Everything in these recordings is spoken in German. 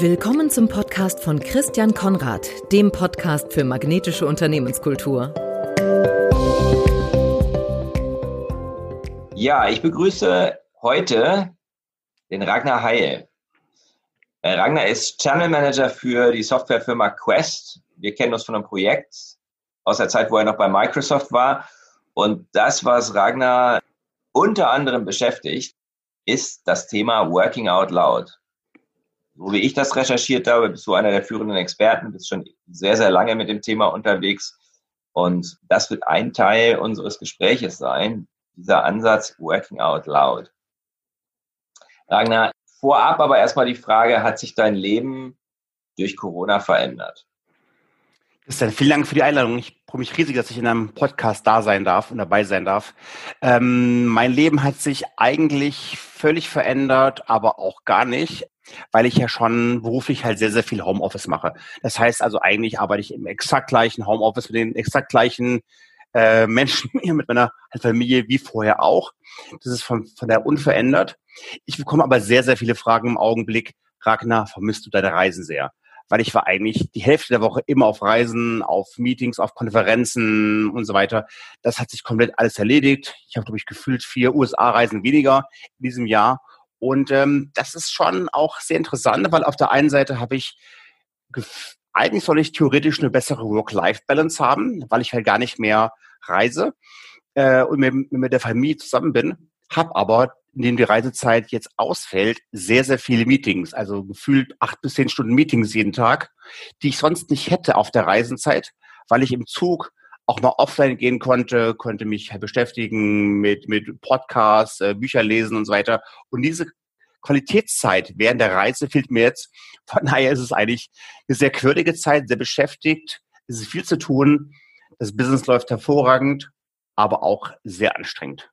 Willkommen zum Podcast von Christian Konrad, dem Podcast für magnetische Unternehmenskultur. Ja, ich begrüße heute den Ragnar Heil. Äh, Ragnar ist Channel Manager für die Softwarefirma Quest. Wir kennen uns von einem Projekt aus der Zeit, wo er noch bei Microsoft war. Und das, was Ragnar unter anderem beschäftigt, ist das Thema Working Out Loud. So wie ich das recherchiert habe, bist du einer der führenden Experten, bist schon sehr, sehr lange mit dem Thema unterwegs. Und das wird ein Teil unseres Gespräches sein, dieser Ansatz Working Out Loud. Ragnar, vorab aber erstmal die Frage, hat sich dein Leben durch Corona verändert? Christian, vielen Dank für die Einladung. Ich freue mich riesig, dass ich in einem Podcast da sein darf und dabei sein darf. Ähm, mein Leben hat sich eigentlich völlig verändert, aber auch gar nicht, weil ich ja schon beruflich halt sehr, sehr viel Homeoffice mache. Das heißt also, eigentlich arbeite ich im exakt gleichen Homeoffice mit den exakt gleichen äh, Menschen mit meiner Familie wie vorher auch. Das ist von, von der unverändert. Ich bekomme aber sehr, sehr viele Fragen im Augenblick. Ragnar, vermisst du deine Reisen sehr? Weil ich war eigentlich die Hälfte der Woche immer auf Reisen, auf Meetings, auf Konferenzen und so weiter. Das hat sich komplett alles erledigt. Ich habe, glaube ich, gefühlt vier USA-Reisen weniger in diesem Jahr. Und ähm, das ist schon auch sehr interessant, weil auf der einen Seite habe ich eigentlich soll ich theoretisch eine bessere Work-Life-Balance haben, weil ich halt gar nicht mehr reise äh, und mit, mit der Familie zusammen bin, habe aber in dem die Reisezeit jetzt ausfällt, sehr, sehr viele Meetings, also gefühlt acht bis zehn Stunden Meetings jeden Tag, die ich sonst nicht hätte auf der Reisenzeit, weil ich im Zug auch mal offline gehen konnte, konnte mich beschäftigen mit, mit Podcasts, äh, Bücher lesen und so weiter. Und diese Qualitätszeit während der Reise fehlt mir jetzt. Von daher ist es eigentlich eine sehr quirlige Zeit, sehr beschäftigt. Es ist viel zu tun. Das Business läuft hervorragend, aber auch sehr anstrengend.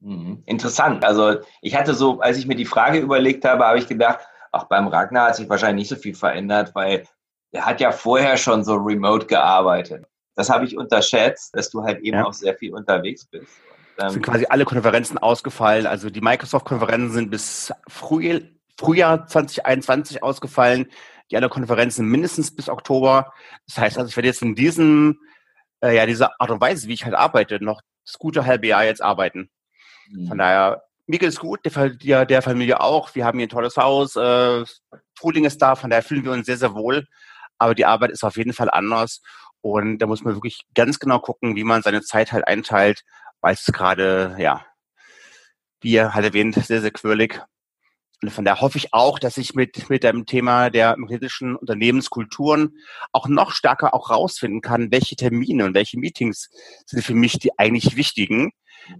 Mhm. Interessant. Also ich hatte so, als ich mir die Frage überlegt habe, habe ich gedacht, auch beim Ragnar hat sich wahrscheinlich nicht so viel verändert, weil er hat ja vorher schon so remote gearbeitet. Das habe ich unterschätzt, dass du halt eben ja. auch sehr viel unterwegs bist. Es sind quasi alle Konferenzen ausgefallen. Also die Microsoft-Konferenzen sind bis Frühjahr, Frühjahr 2021 ausgefallen. Die anderen Konferenzen mindestens bis Oktober. Das heißt also, ich werde jetzt in diesem, äh, ja, dieser Art und Weise, wie ich halt arbeite, noch das gute halbe Jahr jetzt arbeiten. Mhm. Von daher, mir geht es gut, der, der, Familie auch. Wir haben hier ein tolles Haus, äh, Frühling ist da, von daher fühlen wir uns sehr, sehr wohl. Aber die Arbeit ist auf jeden Fall anders. Und da muss man wirklich ganz genau gucken, wie man seine Zeit halt einteilt, weil es gerade, ja, wie halt erwähnt, sehr, sehr quirlig. Und von daher hoffe ich auch, dass ich mit, mit dem Thema der magnetischen Unternehmenskulturen auch noch stärker auch rausfinden kann, welche Termine und welche Meetings sind für mich die eigentlich wichtigen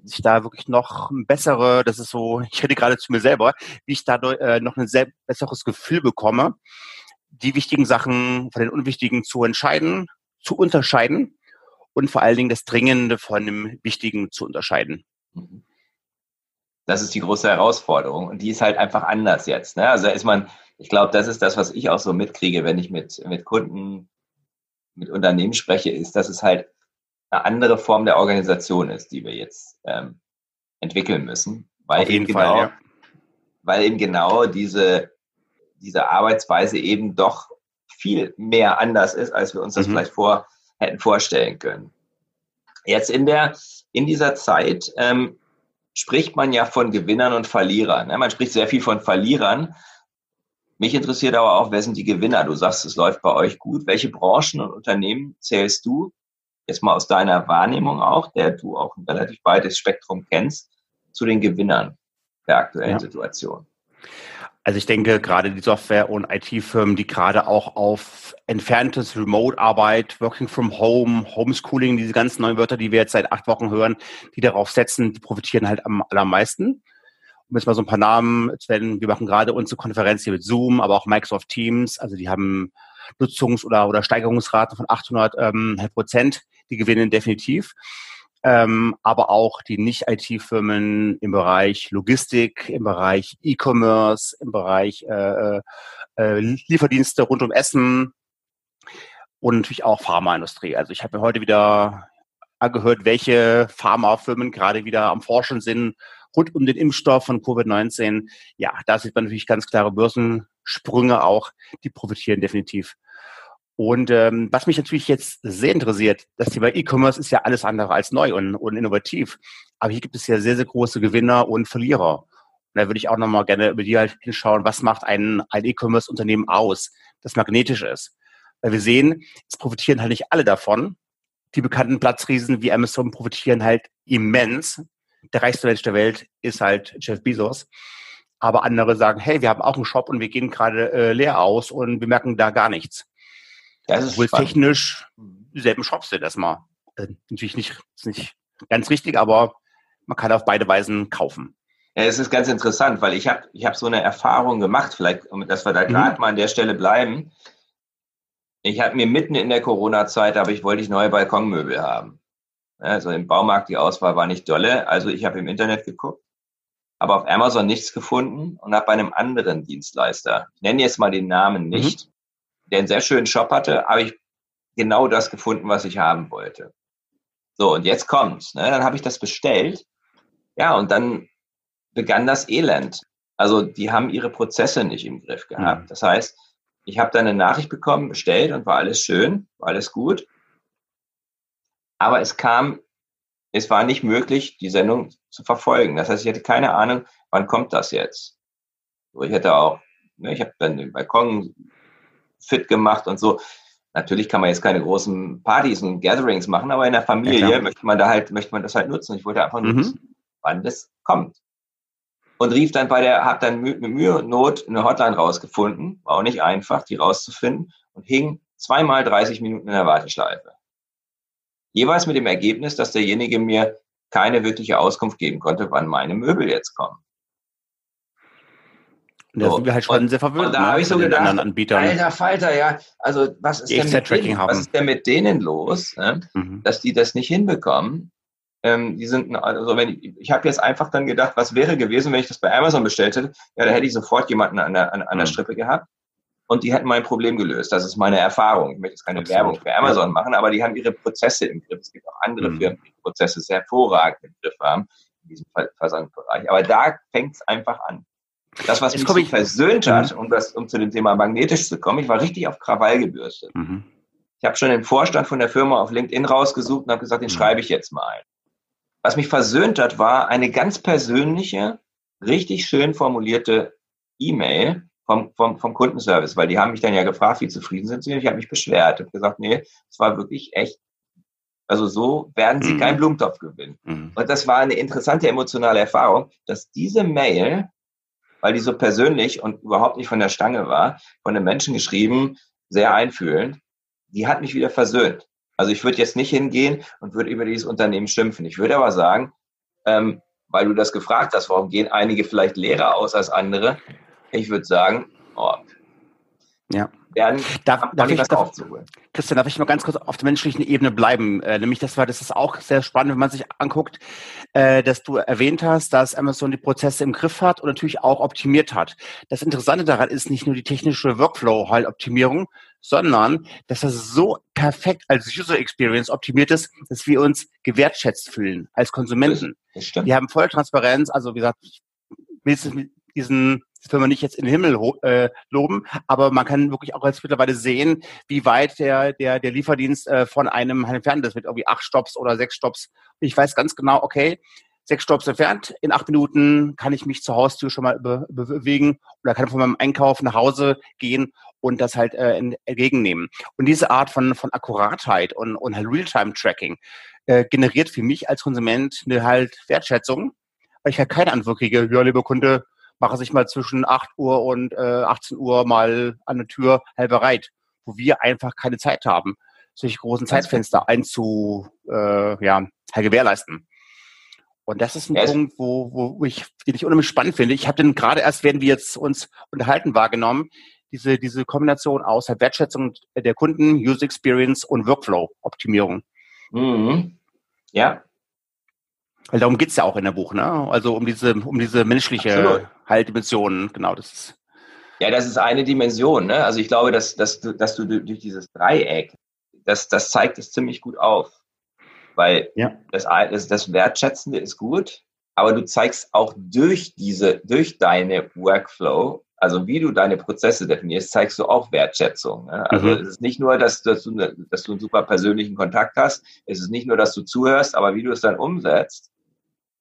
dass ich da wirklich noch bessere, das ist so, ich rede gerade zu mir selber, wie ich dadurch äh, noch ein sehr besseres Gefühl bekomme, die wichtigen Sachen von den unwichtigen zu entscheiden, zu unterscheiden und vor allen Dingen das Dringende von dem Wichtigen zu unterscheiden. Mhm. Das ist die große Herausforderung und die ist halt einfach anders jetzt. Ne? Also ist man, ich glaube, das ist das, was ich auch so mitkriege, wenn ich mit, mit Kunden, mit Unternehmen spreche, ist, dass es halt eine andere Form der Organisation ist, die wir jetzt ähm, entwickeln müssen. Weil Auf jeden genau, Fall, ja. Weil eben genau diese, diese Arbeitsweise eben doch viel mehr anders ist, als wir uns das mhm. vielleicht vor, hätten vorstellen können. Jetzt in der, in dieser Zeit ähm, spricht man ja von Gewinnern und Verlierern. Ne? Man spricht sehr viel von Verlierern. Mich interessiert aber auch, wer sind die Gewinner? Du sagst, es läuft bei euch gut. Welche Branchen und Unternehmen zählst du jetzt mal aus deiner Wahrnehmung auch, der du auch ein relativ weites Spektrum kennst, zu den Gewinnern der aktuellen ja. Situation? Also ich denke, gerade die Software- und IT-Firmen, die gerade auch auf entferntes Remote-Arbeit, Working from Home, Homeschooling, diese ganzen neuen Wörter, die wir jetzt seit acht Wochen hören, die darauf setzen, die profitieren halt am allermeisten. Um jetzt mal so ein paar Namen zu nennen, wir machen gerade unsere Konferenz hier mit Zoom, aber auch Microsoft Teams, also die haben Nutzungs- oder, oder Steigerungsraten von 800 ähm, Prozent die gewinnen definitiv. Ähm, aber auch die Nicht-IT-Firmen im Bereich Logistik, im Bereich E-Commerce, im Bereich äh, äh, Lieferdienste rund um Essen und natürlich auch Pharmaindustrie. Also ich habe mir heute wieder angehört, welche Pharmafirmen gerade wieder am Forschen sind rund um den Impfstoff von Covid-19. Ja, da sieht man natürlich ganz klare Börsen, Sprünge auch, die profitieren definitiv. Und ähm, was mich natürlich jetzt sehr interessiert, das Thema E-Commerce ist ja alles andere als neu und, und innovativ. Aber hier gibt es ja sehr, sehr große Gewinner und Verlierer. Und da würde ich auch nochmal gerne über die halt hinschauen, was macht ein, ein E-Commerce-Unternehmen aus, das magnetisch ist. Weil wir sehen, es profitieren halt nicht alle davon. Die bekannten Platzriesen wie Amazon profitieren halt immens. Der reichste Mensch der Welt ist halt Jeff Bezos. Aber andere sagen, hey, wir haben auch einen Shop und wir gehen gerade äh, leer aus und wir merken da gar nichts. Das ist Obwohl spannend. technisch dieselben Shops sind erstmal. Äh, natürlich nicht, ist nicht ganz richtig, aber man kann auf beide Weisen kaufen. Ja, es ist ganz interessant, weil ich habe ich hab so eine Erfahrung gemacht, vielleicht, dass wir da mhm. gerade mal an der Stelle bleiben. Ich habe mir mitten in der Corona-Zeit, aber ich wollte ich neue Balkonmöbel haben. Also im Baumarkt die Auswahl war nicht dolle, also ich habe im Internet geguckt, aber auf Amazon nichts gefunden und habe bei einem anderen Dienstleister, ich nenne jetzt mal den Namen nicht, mhm der einen sehr schönen Shop hatte, habe ich genau das gefunden, was ich haben wollte. So, und jetzt kommt's. Ne? Dann habe ich das bestellt. Ja, und dann begann das Elend. Also die haben ihre Prozesse nicht im Griff gehabt. Mhm. Das heißt, ich habe dann eine Nachricht bekommen, bestellt und war alles schön, war alles gut. Aber es kam, es war nicht möglich, die Sendung zu verfolgen. Das heißt, ich hatte keine Ahnung, wann kommt das jetzt. So, ich hätte auch, ne, ich habe dann den Balkon fit gemacht und so. Natürlich kann man jetzt keine großen Partys und Gatherings machen, aber in der Familie ja, möchte man da halt, möchte man das halt nutzen. Ich wollte einfach mhm. nutzen, wann das kommt. Und rief dann bei der, hab dann mit Mühe und Not eine Hotline rausgefunden, war auch nicht einfach, die rauszufinden und hing zweimal 30 Minuten in der Warteschleife. Jeweils mit dem Ergebnis, dass derjenige mir keine wirkliche Auskunft geben konnte, wann meine Möbel jetzt kommen. Da so. sind wir halt schon und, sehr verwirrt. Und da ne, habe ich so gedacht, alter Falter, ja, also was ist, denn mit denen, was ist denn mit denen los, ne? mhm. dass die das nicht hinbekommen? Ähm, die sind, also wenn ich, ich habe jetzt einfach dann gedacht, was wäre gewesen, wenn ich das bei Amazon bestellt hätte? Ja, da hätte ich sofort jemanden an der, an, an der mhm. Strippe gehabt und die hätten mein Problem gelöst. Das ist meine Erfahrung. Ich möchte jetzt keine Absolut. Werbung für Amazon machen, aber die haben ihre Prozesse im Griff. Es gibt auch andere mhm. Firmen, die Prozesse sehr hervorragend im Griff haben, in diesem Versandbereich. Aber da fängt es einfach an. Das, was Jetzt mich so versöhnt hat, mhm. um, das, um zu dem Thema magnetisch zu kommen, ich war richtig auf Krawall gebürstet. Mhm. Ich habe schon den Vorstand von der Firma auf LinkedIn rausgesucht und habe gesagt, den mhm. schreibe ich jetzt mal. Was mich versöhnt hat, war eine ganz persönliche, richtig schön formulierte E-Mail vom, vom, vom Kundenservice, weil die haben mich dann ja gefragt, wie zufrieden sind sie. Ich habe mich beschwert und gesagt, nee, es war wirklich echt also so werden sie mhm. keinen Blumentopf gewinnen. Mhm. Und das war eine interessante emotionale Erfahrung, dass diese Mail weil die so persönlich und überhaupt nicht von der Stange war, von den Menschen geschrieben, sehr einfühlend, die hat mich wieder versöhnt. Also ich würde jetzt nicht hingehen und würde über dieses Unternehmen schimpfen. Ich würde aber sagen, ähm, weil du das gefragt hast, warum gehen einige vielleicht leerer aus als andere? Ich würde sagen, oh, ja werden, darf, darf ich, darf, Christian, darf ich mal ganz kurz auf der menschlichen Ebene bleiben? Äh, nämlich, das war, das ist auch sehr spannend, wenn man sich anguckt, äh, dass du erwähnt hast, dass Amazon die Prozesse im Griff hat und natürlich auch optimiert hat. Das Interessante daran ist nicht nur die technische Workflow-Optimierung, sondern dass das so perfekt als User Experience optimiert ist, dass wir uns gewertschätzt fühlen als Konsumenten. Wir haben volle Transparenz, also wie gesagt, diesen das will man nicht jetzt in den Himmel äh, loben, aber man kann wirklich auch jetzt mittlerweile sehen, wie weit der, der, der Lieferdienst äh, von einem entfernt ist, mit irgendwie acht Stops oder sechs Stops. Ich weiß ganz genau, okay, sechs Stops entfernt, in acht Minuten kann ich mich zur Haustür schon mal be bewegen oder kann von meinem Einkauf nach Hause gehen und das halt äh, entgegennehmen. Und diese Art von, von Akkuratheit und, und halt Realtime-Tracking äh, generiert für mich als Konsument eine halt Wertschätzung, weil ich halt keine Antwort kriege, ja, lieber Kunde, mache sich mal zwischen 8 Uhr und äh, 18 Uhr mal an der Tür halb bereit, wo wir einfach keine Zeit haben, solche großen Zeitfenster einzu, äh, ja, halt gewährleisten. Und das ist ein ja, Punkt, wo, wo ich, den ich unheimlich spannend finde. Ich habe den gerade erst, werden wir jetzt uns unterhalten, wahrgenommen, diese, diese Kombination aus der Wertschätzung der Kunden, User Experience und Workflow-Optimierung. Mhm. Ja, weil darum geht's ja auch in der Buch, ne? Also um diese, um diese menschliche Absolut. Haltdimension, genau, das ist. Ja, das ist eine Dimension, ne? Also ich glaube, dass, dass du, dass du durch dieses Dreieck, das, das zeigt es ziemlich gut auf. Weil ja. das, das, das Wertschätzende ist gut, aber du zeigst auch durch diese, durch deine Workflow also wie du deine Prozesse definierst, zeigst du auch Wertschätzung. Ne? Also mhm. es ist nicht nur, dass, dass, du, dass du einen super persönlichen Kontakt hast, es ist nicht nur, dass du zuhörst, aber wie du es dann umsetzt.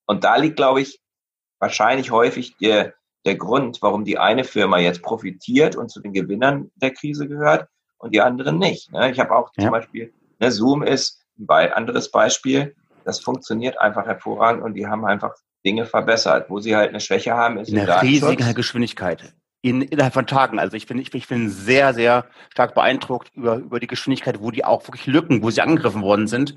Und da liegt, glaube ich, wahrscheinlich häufig der, der Grund, warum die eine Firma jetzt profitiert und zu den Gewinnern der Krise gehört und die anderen nicht. Ne? Ich habe auch ja. zum Beispiel, ne, Zoom ist ein anderes Beispiel, das funktioniert einfach hervorragend und die haben einfach Dinge verbessert. Wo sie halt eine Schwäche haben, ist in der riesigen Geschwindigkeit in, innerhalb von Tagen. Also ich bin, ich, ich bin sehr, sehr stark beeindruckt über, über die Geschwindigkeit, wo die auch wirklich Lücken, wo sie angegriffen worden sind,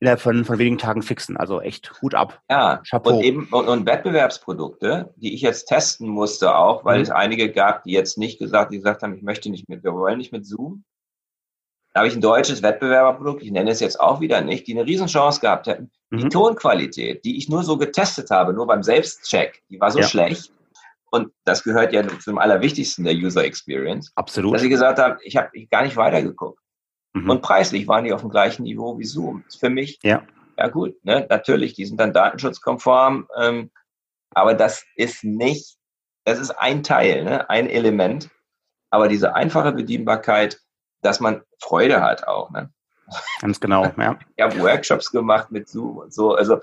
innerhalb von, von wenigen Tagen fixen. Also echt Hut ab. Ja, Chapeau. und eben und, und Wettbewerbsprodukte, die ich jetzt testen musste auch, weil mhm. es einige gab, die jetzt nicht gesagt, die gesagt haben, ich möchte nicht mit, wir wollen nicht mit Zoom. Da habe ich ein deutsches Wettbewerberprodukt, ich nenne es jetzt auch wieder nicht, die eine Riesenchance gehabt hätten. Mhm. Die Tonqualität, die ich nur so getestet habe, nur beim Selbstcheck, die war so ja. schlecht, und das gehört ja zum Allerwichtigsten der User Experience. Absolut. Dass ich gesagt habe, ich habe gar nicht weitergeguckt. Mhm. Und preislich waren die auf dem gleichen Niveau wie Zoom. Ist für mich, ja, ja gut, ne, natürlich, die sind dann datenschutzkonform, ähm, aber das ist nicht, das ist ein Teil, ne, ein Element. Aber diese einfache Bedienbarkeit, dass man Freude hat auch. Ne? Ganz genau, ja. Ich habe Workshops gemacht mit Zoom und so, also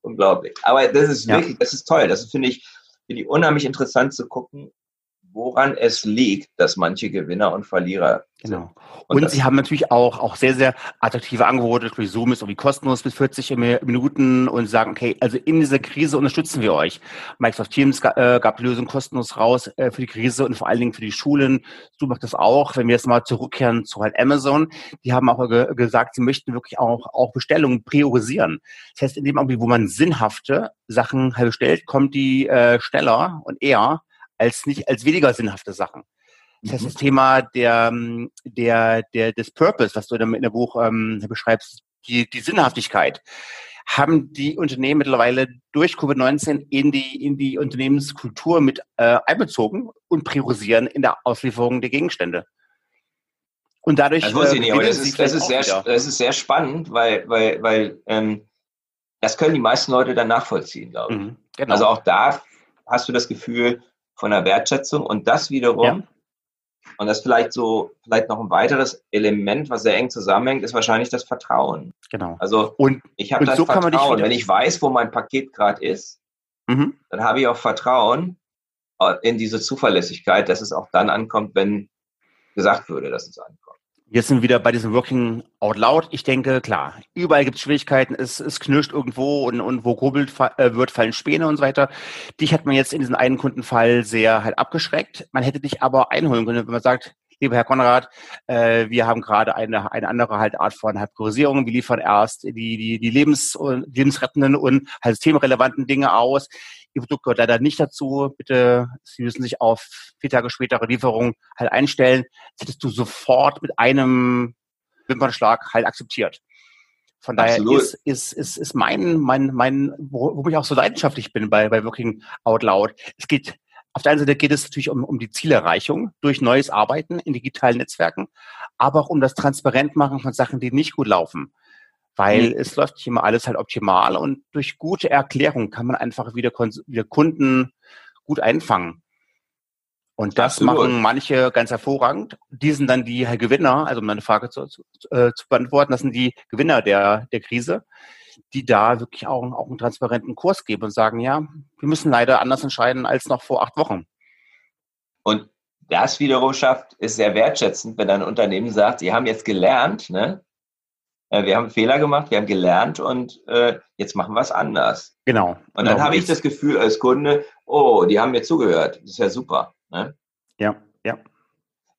unglaublich. Aber das ist wirklich, ja. das ist toll. Das finde ich, finde ich unheimlich interessant zu gucken, woran es liegt, dass manche Gewinner und Verlierer Genau. Und, und sie haben natürlich auch, auch sehr, sehr attraktive Angebote. Durch Zoom ist irgendwie kostenlos bis 40 Minuten und sagen, okay, also in dieser Krise unterstützen wir euch. Microsoft Teams äh, gab die Lösung kostenlos raus äh, für die Krise und vor allen Dingen für die Schulen. Zoom macht das auch. Wenn wir jetzt mal zurückkehren zu halt Amazon, die haben auch ge gesagt, sie möchten wirklich auch, auch Bestellungen priorisieren. Das heißt, in dem Augenblick, wo man sinnhafte Sachen halt bestellt, kommt die äh, schneller und eher als nicht als weniger sinnhafte Sachen. Das heißt, das Thema der, der, der, des Purpose, was du in der Buch ähm, beschreibst, die, die Sinnhaftigkeit, haben die Unternehmen mittlerweile durch Covid-19 in die, in die Unternehmenskultur mit äh, einbezogen und priorisieren in der Auslieferung der Gegenstände. Und dadurch. Das wusste ich nicht, aber das ist, das, ist sehr, das ist sehr spannend, weil, weil, weil ähm, das können die meisten Leute dann nachvollziehen, glaube ich. Mhm, genau. Also auch da hast du das Gefühl von der Wertschätzung und das wiederum ja. Und das vielleicht so, vielleicht noch ein weiteres Element, was sehr eng zusammenhängt, ist wahrscheinlich das Vertrauen. Genau. Also und, ich habe das so Vertrauen. Wenn ich weiß, wo mein Paket gerade ist, mhm. dann habe ich auch Vertrauen äh, in diese Zuverlässigkeit, dass es auch dann ankommt, wenn gesagt würde, dass es ankommt. Jetzt sind wir wieder bei diesem Working Out Loud. Ich denke, klar, überall gibt es Schwierigkeiten, es, es knirscht irgendwo und, und wo grubbelt äh, wird, fallen Späne und so weiter. Dich hat man jetzt in diesem einen Kundenfall sehr halt abgeschreckt. Man hätte dich aber einholen können, wenn man sagt, lieber Herr Konrad, äh, wir haben gerade eine, eine andere halt Art von halt Priorisierung. Wir liefern erst die, die, die Lebens- und lebensrettenden und halt systemrelevanten Dinge aus. Ihr Produkt gehört leider nicht dazu. Bitte, Sie müssen sich auf vier Tage spätere Lieferung halt einstellen. Das hättest du sofort mit einem Wimpernschlag halt akzeptiert. Von daher Absolut. ist, ist, ist, ist mein, mein, mein, wo, wo ich auch so leidenschaftlich bin bei, bei Working Out Loud. Es geht, auf der einen Seite geht es natürlich um, um die Zielerreichung durch neues Arbeiten in digitalen Netzwerken, aber auch um das Transparentmachen von Sachen, die nicht gut laufen weil mhm. es läuft nicht immer alles halt optimal und durch gute Erklärung kann man einfach wieder, wieder Kunden gut einfangen. Und das Absolut. machen manche ganz hervorragend. Die sind dann die Gewinner, also um meine Frage zu, zu, äh, zu beantworten, das sind die Gewinner der, der Krise, die da wirklich auch, auch einen transparenten Kurs geben und sagen, ja, wir müssen leider anders entscheiden als noch vor acht Wochen. Und das wiederum schafft, ist sehr wertschätzend, wenn ein Unternehmen sagt, sie haben jetzt gelernt, ne, äh, wir haben Fehler gemacht, wir haben gelernt und äh, jetzt machen wir es anders. Genau. Und dann genau. habe ich das Gefühl als Kunde, oh, die haben mir zugehört. Das ist ja super. Ne? Ja, ja.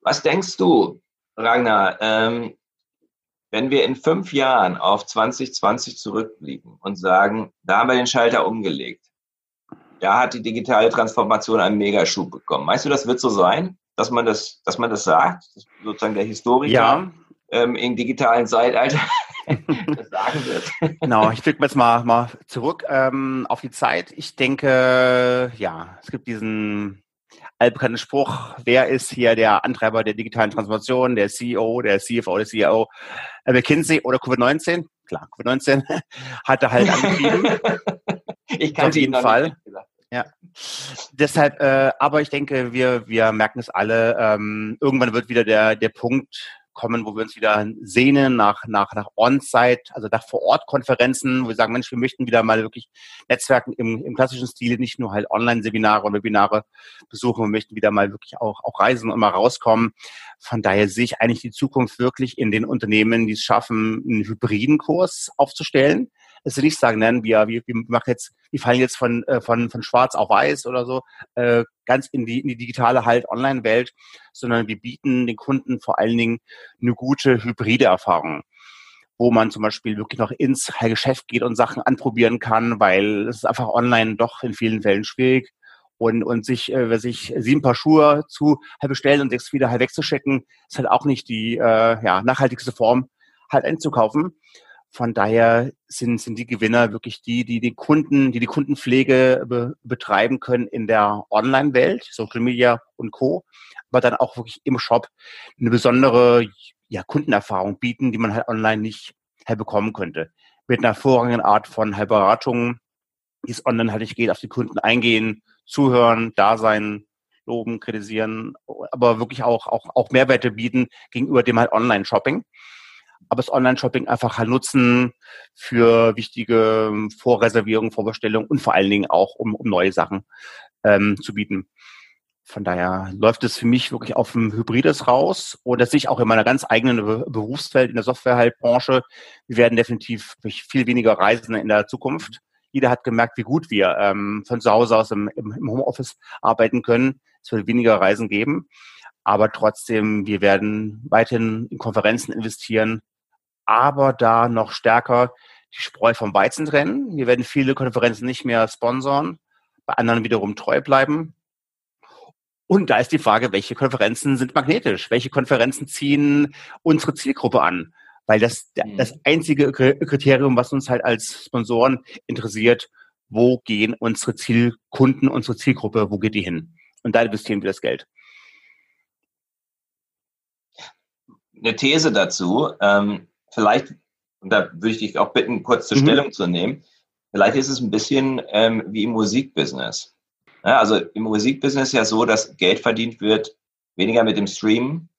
Was denkst du, Ragnar, ähm, wenn wir in fünf Jahren auf 2020 zurückblicken und sagen, da haben wir den Schalter umgelegt, da hat die digitale Transformation einen Megaschub bekommen. Meinst du, das wird so sein, dass man das, dass man das sagt, sozusagen der Historiker? Ja, ähm, im digitalen Zeitalter das sagen wird. Genau, ich blicke jetzt mal, mal zurück ähm, auf die Zeit. Ich denke, ja, es gibt diesen allbekannten Spruch, wer ist hier der Antreiber der digitalen Transformation, der CEO, der CFO, der CEO, äh, McKinsey oder Covid-19? Klar, Covid-19 hat er halt angetrieben. ich kann auf jeden Fall. Ja, deshalb, äh, aber ich denke, wir, wir merken es alle, ähm, irgendwann wird wieder der, der Punkt kommen, wo wir uns wieder sehnen nach, nach, nach On-Site, also nach Vor-Ort-Konferenzen, wo wir sagen, Mensch, wir möchten wieder mal wirklich Netzwerken im, im klassischen Stil, nicht nur halt Online-Seminare und Webinare besuchen, wir möchten wieder mal wirklich auch, auch reisen und mal rauskommen. Von daher sehe ich eigentlich die Zukunft wirklich in den Unternehmen, die es schaffen, einen hybriden Kurs aufzustellen dass sie nicht sagen, nein, wir, wir, wir machen jetzt, wir fallen jetzt von, äh, von, von schwarz auf weiß oder so, äh, ganz in die, in die digitale halt Online-Welt, sondern wir bieten den Kunden vor allen Dingen eine gute hybride Erfahrung wo man zum Beispiel wirklich noch ins Geschäft geht und Sachen anprobieren kann, weil es ist einfach online doch in vielen Fällen schwierig und, und sich, äh, sich sieben Paar Schuhe zu halt bestellen und sechs wieder halt wegzuschicken, ist halt auch nicht die äh, ja, nachhaltigste Form, halt einzukaufen. Von daher sind, sind die Gewinner wirklich die, die die Kunden, die die Kundenpflege be, betreiben können in der Online-Welt, Social Media und Co., aber dann auch wirklich im Shop eine besondere ja, Kundenerfahrung bieten, die man halt online nicht halt bekommen könnte. Mit einer hervorragenden Art von Beratung, die es online halt nicht geht, auf die Kunden eingehen, zuhören, da sein, loben, kritisieren, aber wirklich auch, auch, auch Mehrwerte bieten gegenüber dem halt Online-Shopping aber das Online-Shopping einfach halt nutzen für wichtige Vorreservierungen, Vorbestellungen und vor allen Dingen auch, um, um neue Sachen ähm, zu bieten. Von daher läuft es für mich wirklich auf ein Hybrides raus und das sehe ich auch in meiner ganz eigenen Berufswelt in der Softwarebranche. Wir werden definitiv viel weniger reisen in der Zukunft. Jeder hat gemerkt, wie gut wir ähm, von zu Hause aus im, im Homeoffice arbeiten können. Es wird weniger Reisen geben. Aber trotzdem, wir werden weiterhin in Konferenzen investieren, aber da noch stärker die Spreu vom Weizen trennen. Wir werden viele Konferenzen nicht mehr sponsern, bei anderen wiederum treu bleiben. Und da ist die Frage, welche Konferenzen sind magnetisch? Welche Konferenzen ziehen unsere Zielgruppe an? Weil das mhm. das einzige Kriterium, was uns halt als Sponsoren interessiert, wo gehen unsere Zielkunden, unsere Zielgruppe, wo geht die hin? Und da investieren wir das Geld. Eine These dazu. Ähm, vielleicht, und da würde ich dich auch bitten, kurz zur mhm. Stellung zu nehmen, vielleicht ist es ein bisschen ähm, wie im Musikbusiness. Ja, also im Musikbusiness ist ja so, dass Geld verdient wird weniger mit dem Stream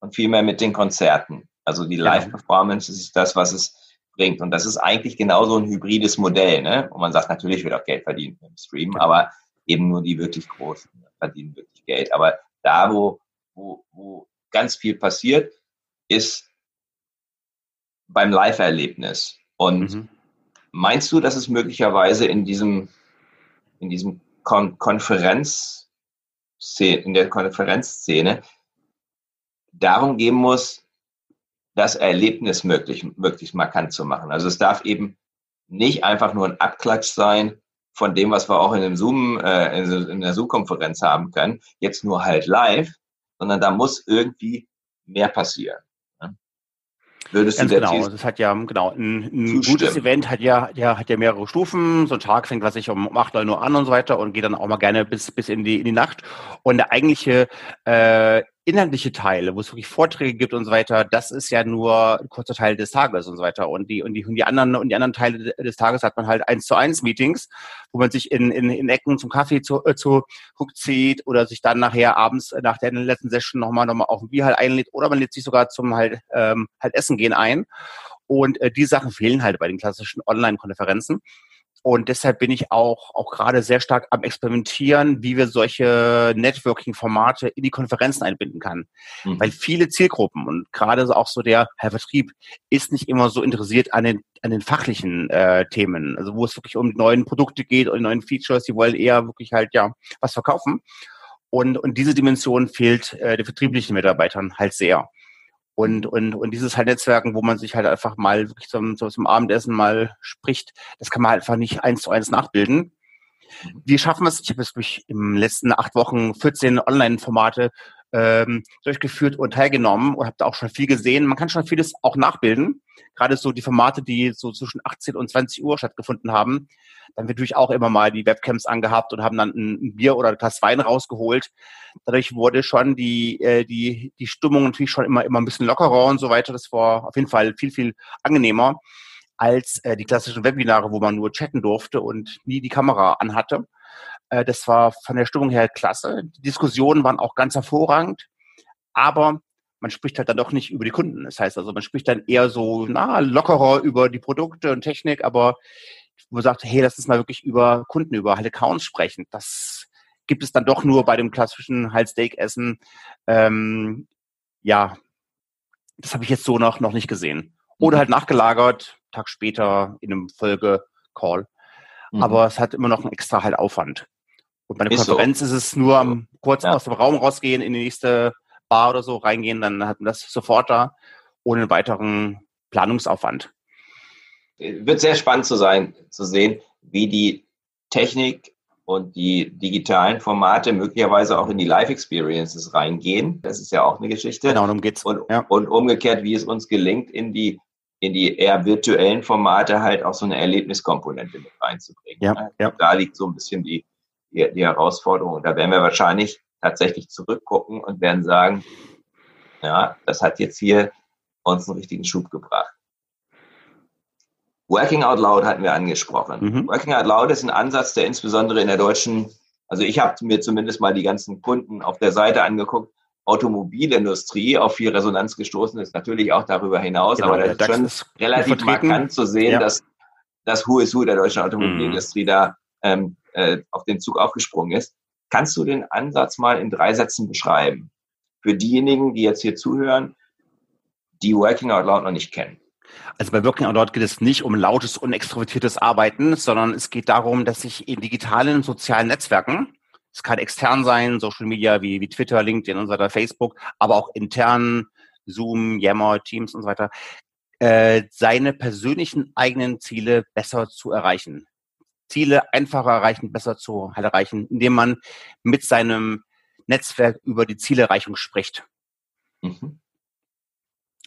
und vielmehr mit den Konzerten. Also die Live-Performance ist das, was es bringt. Und das ist eigentlich genauso ein hybrides Modell, ne? Und man sagt, natürlich wird auch Geld verdient mit dem Stream, ja. aber eben nur die wirklich großen verdienen wirklich Geld. Aber da, wo, wo, wo ganz viel passiert, ist beim Live-Erlebnis. Und mhm. meinst du, dass es möglicherweise in diesem, in diesem Kon Konferenz, in der Konferenzszene darum gehen muss, das Erlebnis möglich, möglichst markant zu machen. Also es darf eben nicht einfach nur ein Abklatsch sein von dem, was wir auch in dem Zoom, äh, in der Zoom-Konferenz haben können, jetzt nur halt live, sondern da muss irgendwie mehr passieren. Würdest Ganz du genau, das hat ja, genau, ein, ein gutes Event hat ja, ja, hat ja mehrere Stufen. So ein Tag fängt, was ich um, um 8 Uhr an und so weiter und geht dann auch mal gerne bis, bis in die, in die Nacht. Und der eigentliche, äh, inhaltliche Teile, wo es wirklich Vorträge gibt und so weiter, das ist ja nur ein kurzer Teil des Tages und so weiter. Und die, und die, und die anderen, und die anderen Teile des Tages hat man halt eins zu eins Meetings, wo man sich in, in, in Ecken zum Kaffee zu, äh, zieht oder sich dann nachher abends nach der letzten Session nochmal, nochmal auf ein Bier halt einlädt oder man lädt sich sogar zum halt, ähm, halt Essen gehen ein. Und äh, die Sachen fehlen halt bei den klassischen Online-Konferenzen. Und deshalb bin ich auch, auch gerade sehr stark am Experimentieren, wie wir solche Networking-Formate in die Konferenzen einbinden kann. Mhm. Weil viele Zielgruppen und gerade auch so der Herr Vertrieb ist nicht immer so interessiert an den, an den fachlichen äh, Themen. Also wo es wirklich um neuen Produkte geht und neuen Features, die wollen eher wirklich halt ja was verkaufen. Und, und diese Dimension fehlt äh, den vertrieblichen Mitarbeitern halt sehr und, und, und dieses halt Netzwerken, wo man sich halt einfach mal wirklich zum, zum Abendessen mal spricht, das kann man halt einfach nicht eins zu eins nachbilden. Wir schaffen es, ich habe jetzt durch im letzten acht Wochen 14 Online-Formate ähm, durchgeführt und teilgenommen und habe da auch schon viel gesehen. Man kann schon vieles auch nachbilden. Gerade so die Formate, die so zwischen 18 und 20 Uhr stattgefunden haben, dann wird natürlich auch immer mal die Webcams angehabt und haben dann ein, Bier oder ein Glas Wein rausgeholt. Dadurch wurde schon die, äh, die, die Stimmung natürlich schon immer, immer ein bisschen lockerer und so weiter. Das war auf jeden Fall viel, viel angenehmer als äh, die klassischen Webinare, wo man nur chatten durfte und nie die Kamera anhatte. Äh, das war von der Stimmung her klasse. Die Diskussionen waren auch ganz hervorragend. Aber man spricht halt dann doch nicht über die Kunden. Das heißt also, man spricht dann eher so, na, lockerer über die Produkte und Technik, aber man sagt, hey, lass uns mal wirklich über Kunden, über halt Accounts sprechen. Das gibt es dann doch nur bei dem klassischen halt Steak-Essen. Ähm, ja, das habe ich jetzt so noch, noch nicht gesehen. Oder mhm. halt nachgelagert, Tag später in einem Folge-Call. Mhm. Aber es hat immer noch einen extra halt Aufwand. Und bei der ist Konferenz so. ist es nur so. kurz ja. aus dem Raum rausgehen, in die nächste Bar oder so reingehen, dann hat man das sofort da, ohne weiteren Planungsaufwand. Wird sehr spannend zu sein, zu sehen, wie die Technik und die digitalen Formate möglicherweise auch in die Live-Experiences reingehen. Das ist ja auch eine Geschichte. Genau, darum geht's. Und, ja. und umgekehrt, wie es uns gelingt, in die in die eher virtuellen Formate halt auch so eine Erlebniskomponente mit reinzubringen. Ja, ja. Da liegt so ein bisschen die, die, die Herausforderung. Und da werden wir wahrscheinlich tatsächlich zurückgucken und werden sagen, ja, das hat jetzt hier uns einen richtigen Schub gebracht. Working Out Loud hatten wir angesprochen. Mhm. Working Out Loud ist ein Ansatz, der insbesondere in der deutschen, also ich habe mir zumindest mal die ganzen Kunden auf der Seite angeguckt, Automobilindustrie auf viel Resonanz gestoßen ist, natürlich auch darüber hinaus, genau, aber das ist schon ist relativ markant zu sehen, ja. dass das Who is Who der deutschen Automobilindustrie mhm. da ähm, äh, auf den Zug aufgesprungen ist. Kannst du den Ansatz mal in drei Sätzen beschreiben? Für diejenigen, die jetzt hier zuhören, die Working Out Loud noch nicht kennen. Also bei Working Out Loud geht es nicht um lautes und extrovertiertes Arbeiten, sondern es geht darum, dass sich in digitalen sozialen Netzwerken, es kann extern sein, Social Media wie, wie Twitter, LinkedIn und so weiter, Facebook, aber auch intern, Zoom, Yammer, Teams und so weiter, äh, seine persönlichen eigenen Ziele besser zu erreichen. Ziele einfacher erreichen, besser zu erreichen, indem man mit seinem Netzwerk über die Zielerreichung spricht. Mhm.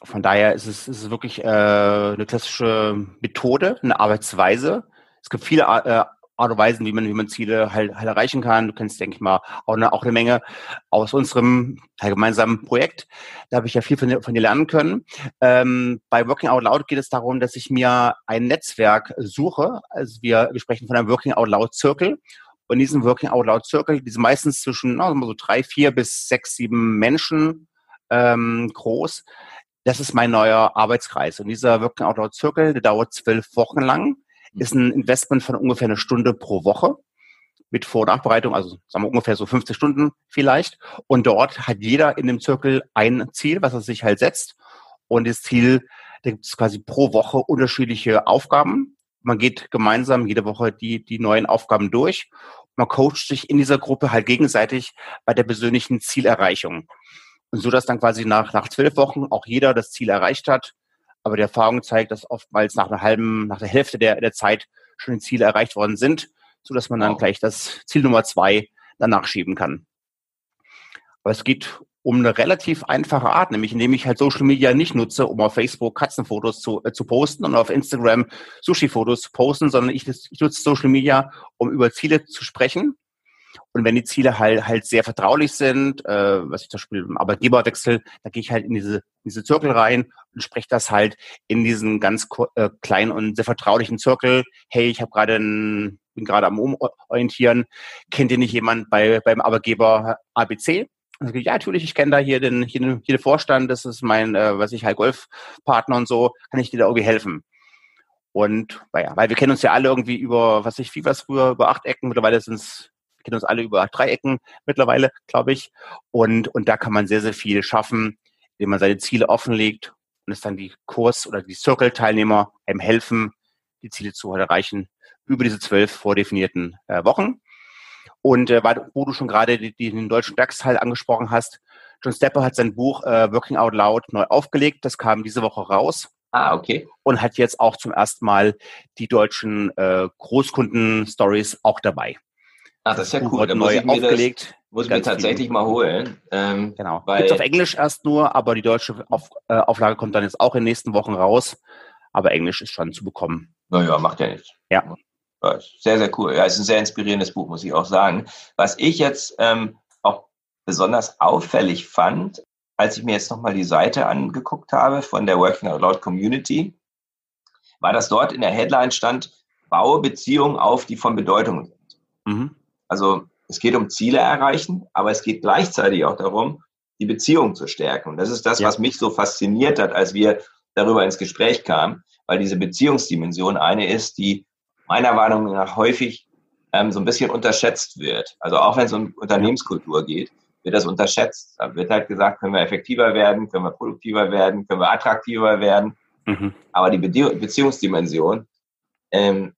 Von daher ist es, ist es wirklich äh, eine klassische Methode, eine Arbeitsweise. Es gibt viele äh, Art und Weisen, wie man, wie man Ziele halt, halt erreichen kann. Du kennst, denke ich mal, auch eine, auch eine Menge aus unserem gemeinsamen Projekt. Da habe ich ja viel von, von dir lernen können. Ähm, bei Working Out Loud geht es darum, dass ich mir ein Netzwerk suche. Also wir, wir sprechen von einem Working Out Loud Circle. Und in diesem Working Out Loud Circle, die sind meistens zwischen na, so drei, vier bis sechs, sieben Menschen ähm, groß. Das ist mein neuer Arbeitskreis. Und dieser Working Out Loud Circle, der dauert zwölf Wochen lang ist ein Investment von ungefähr eine Stunde pro Woche mit Vor- und Nachbereitung, also sagen wir ungefähr so 50 Stunden vielleicht. Und dort hat jeder in dem Zirkel ein Ziel, was er sich halt setzt. Und das Ziel, da gibt es quasi pro Woche unterschiedliche Aufgaben. Man geht gemeinsam jede Woche die, die neuen Aufgaben durch. Man coacht sich in dieser Gruppe halt gegenseitig bei der persönlichen Zielerreichung. Und so, dass dann quasi nach, nach zwölf Wochen auch jeder das Ziel erreicht hat, aber die Erfahrung zeigt, dass oftmals nach einer halben, nach der Hälfte der, der Zeit schon die Ziele erreicht worden sind, so dass man dann gleich das Ziel Nummer zwei danach schieben kann. Aber es geht um eine relativ einfache Art, nämlich indem ich halt Social Media nicht nutze, um auf Facebook Katzenfotos zu, äh, zu posten und auf Instagram Sushi-Fotos zu posten, sondern ich, ich nutze Social Media, um über Ziele zu sprechen und wenn die Ziele halt, halt sehr vertraulich sind, äh, was ich zum Beispiel im Arbeitgeberwechsel, da gehe ich halt in diese, in diese Zirkel rein und spreche das halt in diesen ganz äh, kleinen und sehr vertraulichen Zirkel. Hey, ich habe gerade bin gerade am Umorientieren. Kennt ihr nicht jemand bei, beim Arbeitgeber ABC? Also, ja, natürlich, ich kenne da hier den, hier den, hier den Vorstand, das ist mein, äh, was ich halt Golfpartner und so, kann ich dir da irgendwie helfen? Und naja, weil wir kennen uns ja alle irgendwie über, was ich, wie was früher, über acht Ecken, mittlerweile sind es wir kennen uns alle über Dreiecken mittlerweile, glaube ich. Und, und da kann man sehr, sehr viel schaffen, indem man seine Ziele offenlegt und es dann die Kurs- oder die Circle-Teilnehmer einem helfen, die Ziele zu erreichen über diese zwölf vordefinierten äh, Wochen. Und äh, wo du schon gerade den deutschen DAX-Teil angesprochen hast, John Stepper hat sein Buch äh, Working Out Loud neu aufgelegt. Das kam diese Woche raus. Ah, okay. Und hat jetzt auch zum ersten Mal die deutschen äh, Großkunden-Stories auch dabei. Ach, das ist ja cool. Da muss ich mir aufgelegt. Das, muss ich mir tatsächlich viel. mal holen. Ähm, genau. Weil Gibt's auf Englisch erst nur, aber die deutsche auf, äh, Auflage kommt dann jetzt auch in den nächsten Wochen raus. Aber Englisch ist schon zu bekommen. Naja, macht ja nichts. Ja. Sehr, sehr cool. Ja, es ist ein sehr inspirierendes Buch, muss ich auch sagen. Was ich jetzt ähm, auch besonders auffällig fand, als ich mir jetzt nochmal die Seite angeguckt habe von der Working Out Loud Community, war, dass dort in der Headline stand, baue Beziehungen auf, die von Bedeutung sind. Mhm. Also es geht um Ziele erreichen, aber es geht gleichzeitig auch darum, die Beziehung zu stärken. Und das ist das, ja. was mich so fasziniert hat, als wir darüber ins Gespräch kamen, weil diese Beziehungsdimension eine ist, die meiner Meinung nach häufig ähm, so ein bisschen unterschätzt wird. Also auch wenn es um Unternehmenskultur geht, wird das unterschätzt. Da wird halt gesagt, können wir effektiver werden, können wir produktiver werden, können wir attraktiver werden. Mhm. Aber die Beziehungsdimension ähm,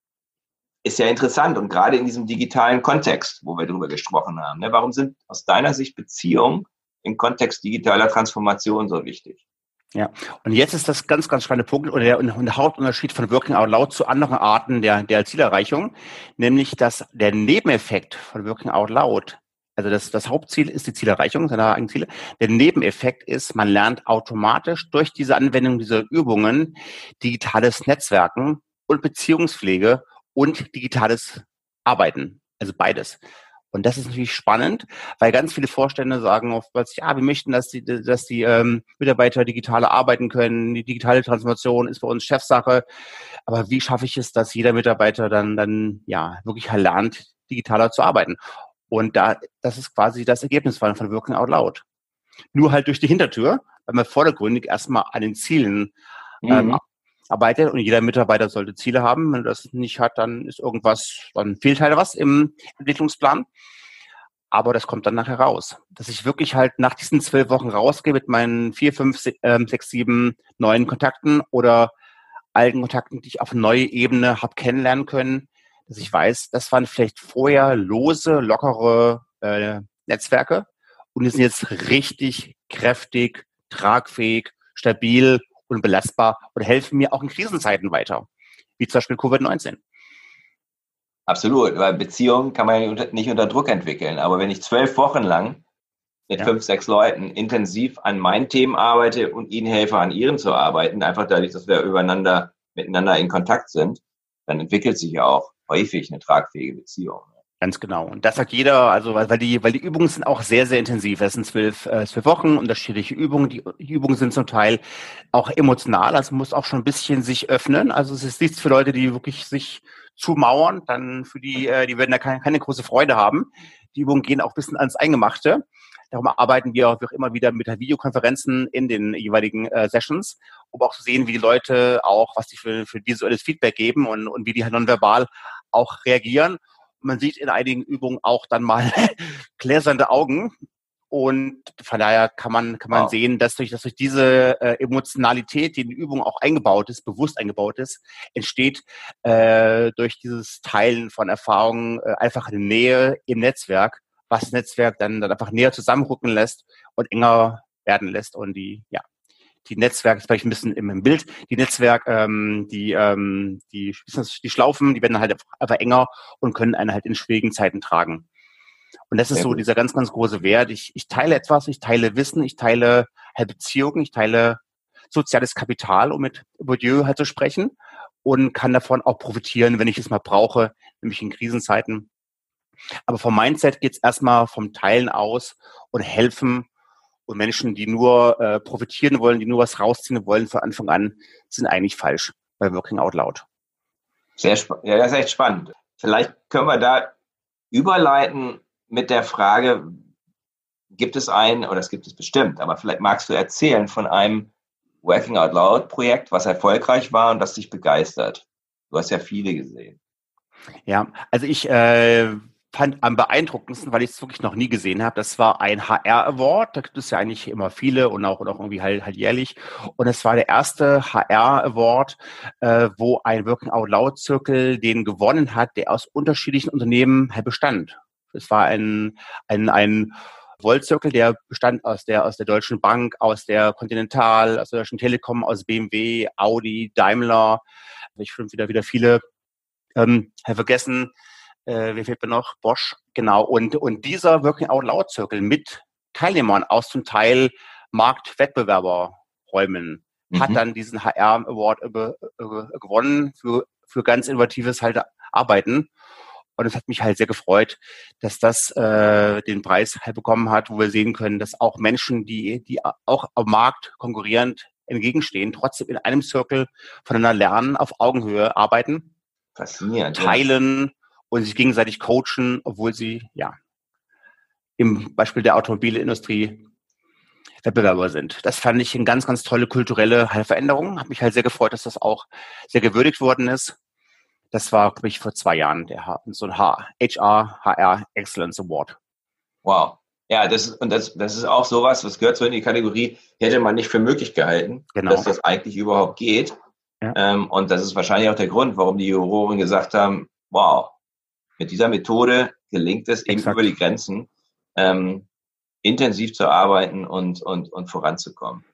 ist ja interessant und gerade in diesem digitalen Kontext, wo wir darüber gesprochen haben. Ne, warum sind aus deiner Sicht Beziehungen im Kontext digitaler Transformation so wichtig? Ja, und jetzt ist das ganz, ganz spannende Punkt oder der, der Hauptunterschied von Working Out Loud zu anderen Arten der, der Zielerreichung, nämlich dass der Nebeneffekt von Working Out Loud, also das, das Hauptziel ist die Zielerreichung seiner eigenen Ziele, der Nebeneffekt ist, man lernt automatisch durch diese Anwendung dieser Übungen digitales Netzwerken und Beziehungspflege und digitales Arbeiten, also beides. Und das ist natürlich spannend, weil ganz viele Vorstände sagen oftmals, ja, wir möchten, dass die, dass die ähm, Mitarbeiter digital arbeiten können. Die digitale Transformation ist bei uns Chefsache. Aber wie schaffe ich es, dass jeder Mitarbeiter dann, dann ja wirklich lernt, digitaler zu arbeiten? Und da, das ist quasi das Ergebnis von, von Working Out Loud. Nur halt durch die Hintertür, weil man vordergründig erstmal an den Zielen ähm, mhm arbeitet und jeder Mitarbeiter sollte Ziele haben. Wenn er das nicht hat, dann ist irgendwas, dann fehlt halt was im Entwicklungsplan. Aber das kommt dann nachher raus. Dass ich wirklich halt nach diesen zwölf Wochen rausgehe mit meinen vier, fünf, ähm, sechs, sieben neuen Kontakten oder alten Kontakten, die ich auf neue Ebene habe kennenlernen können, dass ich weiß, das waren vielleicht vorher lose, lockere äh, Netzwerke und die sind jetzt richtig kräftig, tragfähig, stabil und belastbar und helfen mir auch in Krisenzeiten weiter, wie zum Beispiel Covid-19. Absolut, weil Beziehungen kann man nicht unter Druck entwickeln. Aber wenn ich zwölf Wochen lang mit ja. fünf, sechs Leuten intensiv an meinen Themen arbeite und ihnen helfe, an ihren zu arbeiten, einfach dadurch, dass wir übereinander, miteinander in Kontakt sind, dann entwickelt sich ja auch häufig eine tragfähige Beziehung. Ganz genau. Und das sagt jeder, also weil, die, weil die Übungen sind auch sehr, sehr intensiv. Das sind zwölf, äh, zwölf Wochen, unterschiedliche Übungen. Die, die Übungen sind zum Teil auch emotional, also muss auch schon ein bisschen sich öffnen. Also es ist nichts für Leute, die wirklich sich zumauern, dann für die, äh, die werden da keine, keine große Freude haben. Die Übungen gehen auch ein bisschen ans Eingemachte. Darum arbeiten wir auch immer wieder mit Videokonferenzen in den jeweiligen äh, Sessions, um auch zu sehen, wie die Leute auch, was die für, für visuelles Feedback geben und, und wie die halt nonverbal auch reagieren man sieht in einigen Übungen auch dann mal gläsernde Augen. Und von daher kann man, kann man wow. sehen, dass durch, dass durch diese äh, Emotionalität, die in die Übung auch eingebaut ist, bewusst eingebaut ist, entsteht äh, durch dieses Teilen von Erfahrungen äh, einfach eine Nähe im Netzwerk, was das Netzwerk dann, dann einfach näher zusammenrücken lässt und enger werden lässt und die, ja, die Netzwerke, das vielleicht ein bisschen im, Bild, die Netzwerk, ähm, die, ähm, die, die Schlaufen, die werden halt einfach enger und können einen halt in schwierigen Zeiten tragen. Und das ist Sehr so gut. dieser ganz, ganz große Wert. Ich, ich teile etwas, ich teile Wissen, ich teile halt Beziehungen, ich teile soziales Kapital, um mit Bourdieu halt zu sprechen und kann davon auch profitieren, wenn ich es mal brauche, nämlich in Krisenzeiten. Aber vom Mindset geht es erstmal vom Teilen aus und helfen und Menschen, die nur äh, profitieren wollen, die nur was rausziehen wollen von Anfang an, sind eigentlich falsch bei Working Out Loud. Sehr spannend. Ja, das ist echt spannend. Vielleicht können wir da überleiten mit der Frage, gibt es ein, oder es gibt es bestimmt, aber vielleicht magst du erzählen von einem Working Out Loud Projekt, was erfolgreich war und das dich begeistert. Du hast ja viele gesehen. Ja, also ich äh, fand am beeindruckendsten, weil ich es wirklich noch nie gesehen habe. Das war ein HR Award. Da gibt es ja eigentlich immer viele und auch, und auch irgendwie halt, halt jährlich. Und es war der erste HR Award, äh, wo ein Working Out Loud Zirkel den gewonnen hat, der aus unterschiedlichen Unternehmen halt bestand. Es war ein, ein, ein Voltzirkel, der bestand aus der, aus der Deutschen Bank, aus der Continental, aus der Deutschen Telekom, aus BMW, Audi, Daimler. Ich finde wieder, wieder viele ähm, vergessen äh, mir noch? Bosch, genau. Und, und dieser Working Out Loud Circle mit Teilnehmern aus zum Teil Marktwettbewerberräumen mhm. hat dann diesen HR Award äh, gewonnen für, für ganz innovatives halt Arbeiten. Und es hat mich halt sehr gefreut, dass das äh, den Preis halt bekommen hat, wo wir sehen können, dass auch Menschen, die, die auch am Markt konkurrierend entgegenstehen, trotzdem in einem Circle voneinander lernen, auf Augenhöhe arbeiten, Faszinierend, teilen und sich gegenseitig coachen, obwohl sie ja im Beispiel der Automobilindustrie Wettbewerber sind. Das fand ich eine ganz, ganz tolle kulturelle Veränderung. Hat mich halt sehr gefreut, dass das auch sehr gewürdigt worden ist. Das war, glaube ich, vor zwei Jahren der so ein HR, HR Excellence Award. Wow. Ja, das ist, und das, das ist auch sowas, was gehört so in die Kategorie, hätte man nicht für möglich gehalten, genau. dass das eigentlich überhaupt geht. Ja. Ähm, und das ist wahrscheinlich auch der Grund, warum die Juroren gesagt haben, wow, mit dieser Methode gelingt es eben Exakt. über die Grenzen, ähm, intensiv zu arbeiten und, und, und voranzukommen.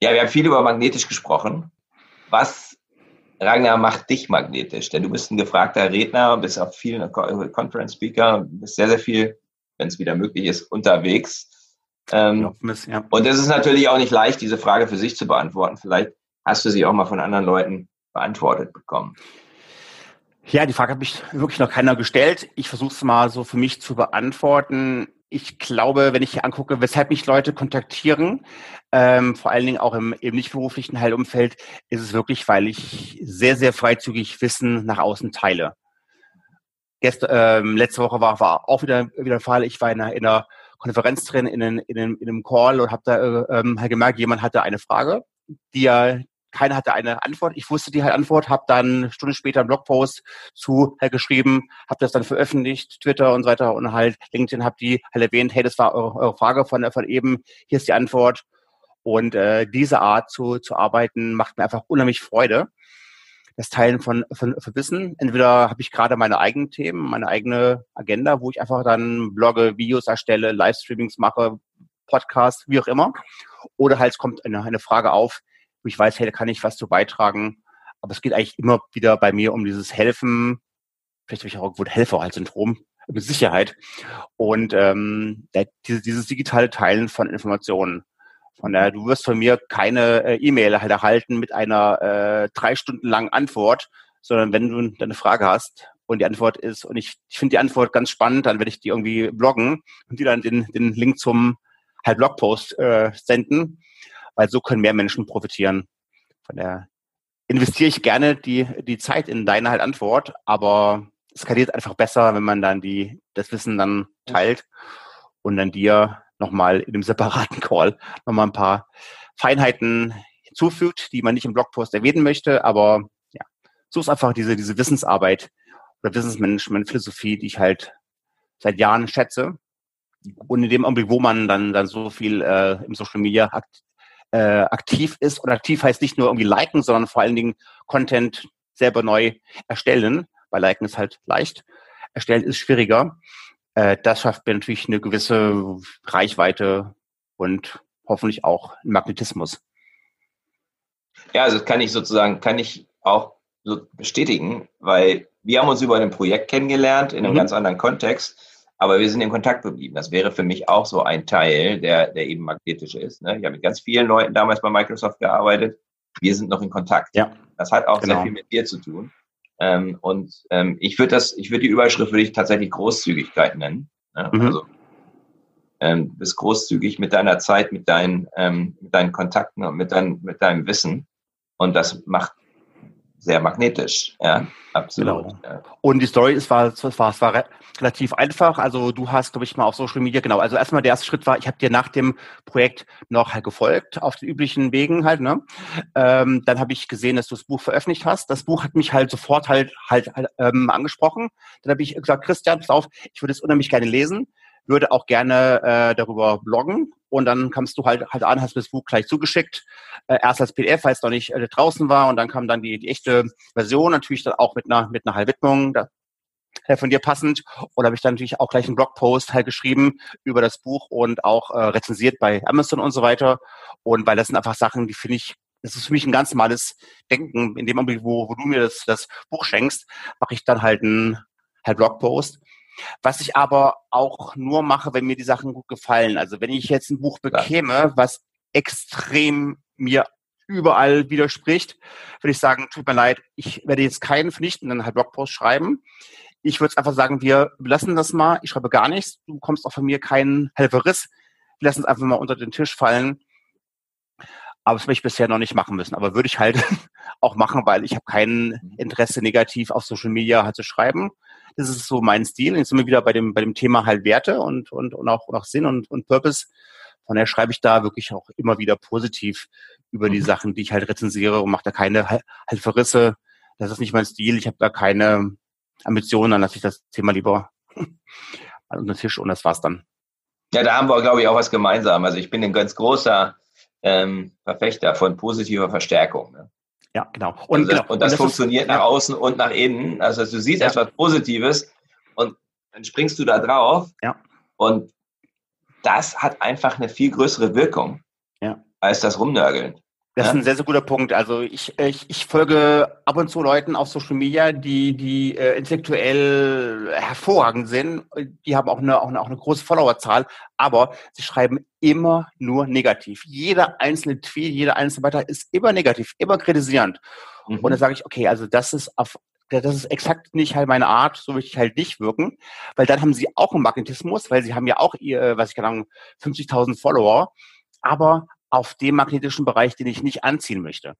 Ja, wir haben viel über magnetisch gesprochen. Was, Ragnar, macht dich magnetisch? Denn du bist ein gefragter Redner, bist auf vielen Conference Speaker, bist sehr, sehr viel, wenn es wieder möglich ist, unterwegs. Ähm, ja. Und es ist natürlich auch nicht leicht, diese Frage für sich zu beantworten. Vielleicht hast du sie auch mal von anderen Leuten beantwortet bekommen. Ja, die Frage hat mich wirklich noch keiner gestellt. Ich versuche es mal so für mich zu beantworten ich glaube, wenn ich hier angucke, weshalb mich Leute kontaktieren, ähm, vor allen Dingen auch im, im nicht beruflichen Heilumfeld, ist es wirklich, weil ich sehr, sehr freizügig Wissen nach außen teile. Gest, ähm, letzte Woche war, war auch wieder, wieder der Fall. Ich war in einer, in einer Konferenz drin, in, in, in, in einem Call und habe da äh, ähm, halt gemerkt, jemand hatte eine Frage, die er keiner hatte eine Antwort. Ich wusste die halt Antwort, habe dann Stunde später einen Blogpost zu halt geschrieben, habe das dann veröffentlicht, Twitter und so weiter und halt LinkedIn habe die halt erwähnt, hey, das war eure, eure Frage von, von eben, hier ist die Antwort. Und äh, diese Art zu, zu arbeiten macht mir einfach unheimlich Freude. Das Teilen von, von, von Wissen. Entweder habe ich gerade meine eigenen Themen, meine eigene Agenda, wo ich einfach dann blogge, Videos erstelle, Livestreamings mache, Podcasts, wie auch immer. Oder halt kommt eine, eine Frage auf, wo ich weiß, hey, da kann ich was zu beitragen. Aber es geht eigentlich immer wieder bei mir um dieses Helfen, vielleicht habe ich auch irgendwo Helfer-Syndrom, mit Sicherheit. Und ähm, dieses, dieses digitale Teilen von Informationen. Von daher, du wirst von mir keine äh, E-Mail halt erhalten mit einer äh, drei Stunden langen Antwort, sondern wenn du deine Frage hast und die Antwort ist, und ich, ich finde die Antwort ganz spannend, dann werde ich die irgendwie bloggen und die dann den, den Link zum halt Blogpost äh, senden weil so können mehr Menschen profitieren. Von der investiere ich gerne die, die Zeit in deine halt Antwort, aber es skaliert einfach besser, wenn man dann die, das Wissen dann teilt und dann dir nochmal in dem separaten Call nochmal ein paar Feinheiten hinzufügt, die man nicht im Blogpost erwähnen möchte, aber ja, so ist einfach diese, diese Wissensarbeit oder Wissensmanagement-Philosophie, die ich halt seit Jahren schätze. Und in dem Augenblick, wo man dann, dann so viel äh, im Social Media äh, aktiv ist. Und aktiv heißt nicht nur irgendwie liken, sondern vor allen Dingen Content selber neu erstellen, weil liken ist halt leicht. Erstellen ist schwieriger. Äh, das schafft mir natürlich eine gewisse Reichweite und hoffentlich auch Magnetismus. Ja, also kann ich sozusagen, kann ich auch so bestätigen, weil wir haben uns über ein Projekt kennengelernt in einem mhm. ganz anderen Kontext aber wir sind in Kontakt geblieben. Das wäre für mich auch so ein Teil, der, der eben magnetisch ist. Ne? Ich habe mit ganz vielen Leuten damals bei Microsoft gearbeitet. Wir sind noch in Kontakt. Ja. Das hat auch genau. sehr viel mit dir zu tun. Ähm, und ähm, ich würde das, ich würde die Überschrift würde ich tatsächlich Großzügigkeit nennen. Ne? Mhm. Also ähm, bist großzügig mit deiner Zeit, mit deinen, ähm, mit deinen Kontakten und mit, dein, mit deinem Wissen. Und das macht sehr magnetisch. Ja, absolut. Genau. Ja. Und die Story ist, war, es war, es war relativ einfach. Also du hast, glaube ich, mal auf Social Media, genau. Also erstmal der erste Schritt war, ich habe dir nach dem Projekt noch halt gefolgt, auf den üblichen Wegen halt. Ne? Ähm, dann habe ich gesehen, dass du das Buch veröffentlicht hast. Das Buch hat mich halt sofort halt halt, halt ähm, angesprochen. Dann habe ich gesagt, Christian, pass auf, ich würde es unheimlich gerne lesen würde auch gerne äh, darüber bloggen. Und dann kamst du halt halt an, hast mir das Buch gleich zugeschickt. Äh, erst als PDF, weil es noch nicht äh, draußen war. Und dann kam dann die, die echte Version, natürlich dann auch mit einer, mit einer Halbwidmung. Da, äh, von dir passend. Und habe ich dann natürlich auch gleich einen Blogpost halt geschrieben über das Buch und auch äh, rezensiert bei Amazon und so weiter. Und weil das sind einfach Sachen, die finde ich, das ist für mich ein ganz normales Denken. In dem Augenblick, wo, wo du mir das, das Buch schenkst, mache ich dann halt einen halt Blogpost. Was ich aber auch nur mache, wenn mir die Sachen gut gefallen. Also wenn ich jetzt ein Buch bekäme, was extrem mir überall widerspricht, würde ich sagen, tut mir leid, ich werde jetzt keinen vernichtenden halt Blogpost schreiben. Ich würde einfach sagen, wir lassen das mal, ich schreibe gar nichts, du bekommst auch von mir keinen Helferriss, wir lassen es einfach mal unter den Tisch fallen. Aber das habe ich bisher noch nicht machen müssen. Aber würde ich halt auch machen, weil ich habe kein mhm. Interesse negativ auf Social Media halt zu schreiben. Das ist so mein Stil. Jetzt sind wir wieder bei dem, bei dem Thema halt Werte und, und, und auch, und auch Sinn und, und Purpose. Von daher schreibe ich da wirklich auch immer wieder positiv über die mhm. Sachen, die ich halt rezensiere und mache da keine halt Verrisse. Das ist nicht mein Stil. Ich habe da keine Ambitionen, dann lasse ich das Thema lieber an den Tisch und das war's dann. Ja, da haben wir, glaube ich, auch was gemeinsam. Also ich bin ein ganz großer ähm, Verfechter von positiver Verstärkung. Ne? Ja, genau. Und, also, genau. und das, und das funktioniert ist, nach außen und nach innen. Also du siehst ja. etwas Positives und dann springst du da drauf. Ja. Und das hat einfach eine viel größere Wirkung ja. als das Rumnörgeln. Das ist ein sehr, sehr guter Punkt. Also ich, ich, ich folge ab und zu Leuten auf Social Media, die, die äh, intellektuell hervorragend sind. Die haben auch eine, auch eine, auch eine große Followerzahl, aber sie schreiben immer nur negativ. Jeder einzelne Tweet, jeder einzelne Beitrag ist immer negativ, immer kritisierend. Mhm. Und dann sage ich, okay, also das ist auf das ist exakt nicht halt meine Art, so möchte ich halt nicht wirken, weil dann haben sie auch einen Magnetismus, weil sie haben ja auch ihr, was ich kann 50.000 Follower, aber auf dem magnetischen Bereich, den ich nicht anziehen möchte.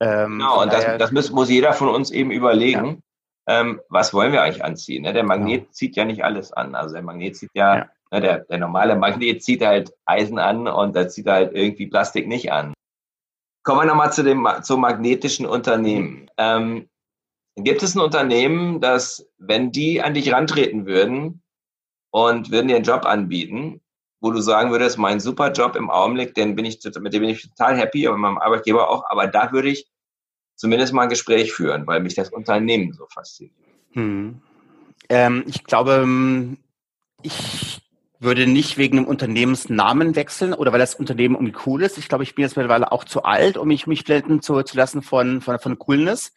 Ähm, genau, und das, das muss, muss, jeder von uns eben überlegen, ja. ähm, was wollen wir eigentlich anziehen? Ne? Der Magnet genau. zieht ja nicht alles an. Also der Magnet zieht ja, ja. Ne, der, der normale Magnet zieht halt Eisen an und der zieht halt irgendwie Plastik nicht an. Kommen wir nochmal zu dem zum magnetischen Unternehmen. Ähm, gibt es ein Unternehmen, das, wenn die an dich rantreten würden und würden dir einen Job anbieten, wo du sagen würdest, mein super Job im Augenblick, den bin ich, mit dem bin ich total happy und mit meinem Arbeitgeber auch, aber da würde ich zumindest mal ein Gespräch führen, weil mich das Unternehmen so fasziniert. Hm. Ähm, ich glaube, ähm, ich würde nicht wegen dem Unternehmensnamen wechseln oder weil das Unternehmen irgendwie cool ist. Ich glaube, ich bin jetzt mittlerweile auch zu alt, um mich, mich blenden zu, zu lassen von, von, von Coolness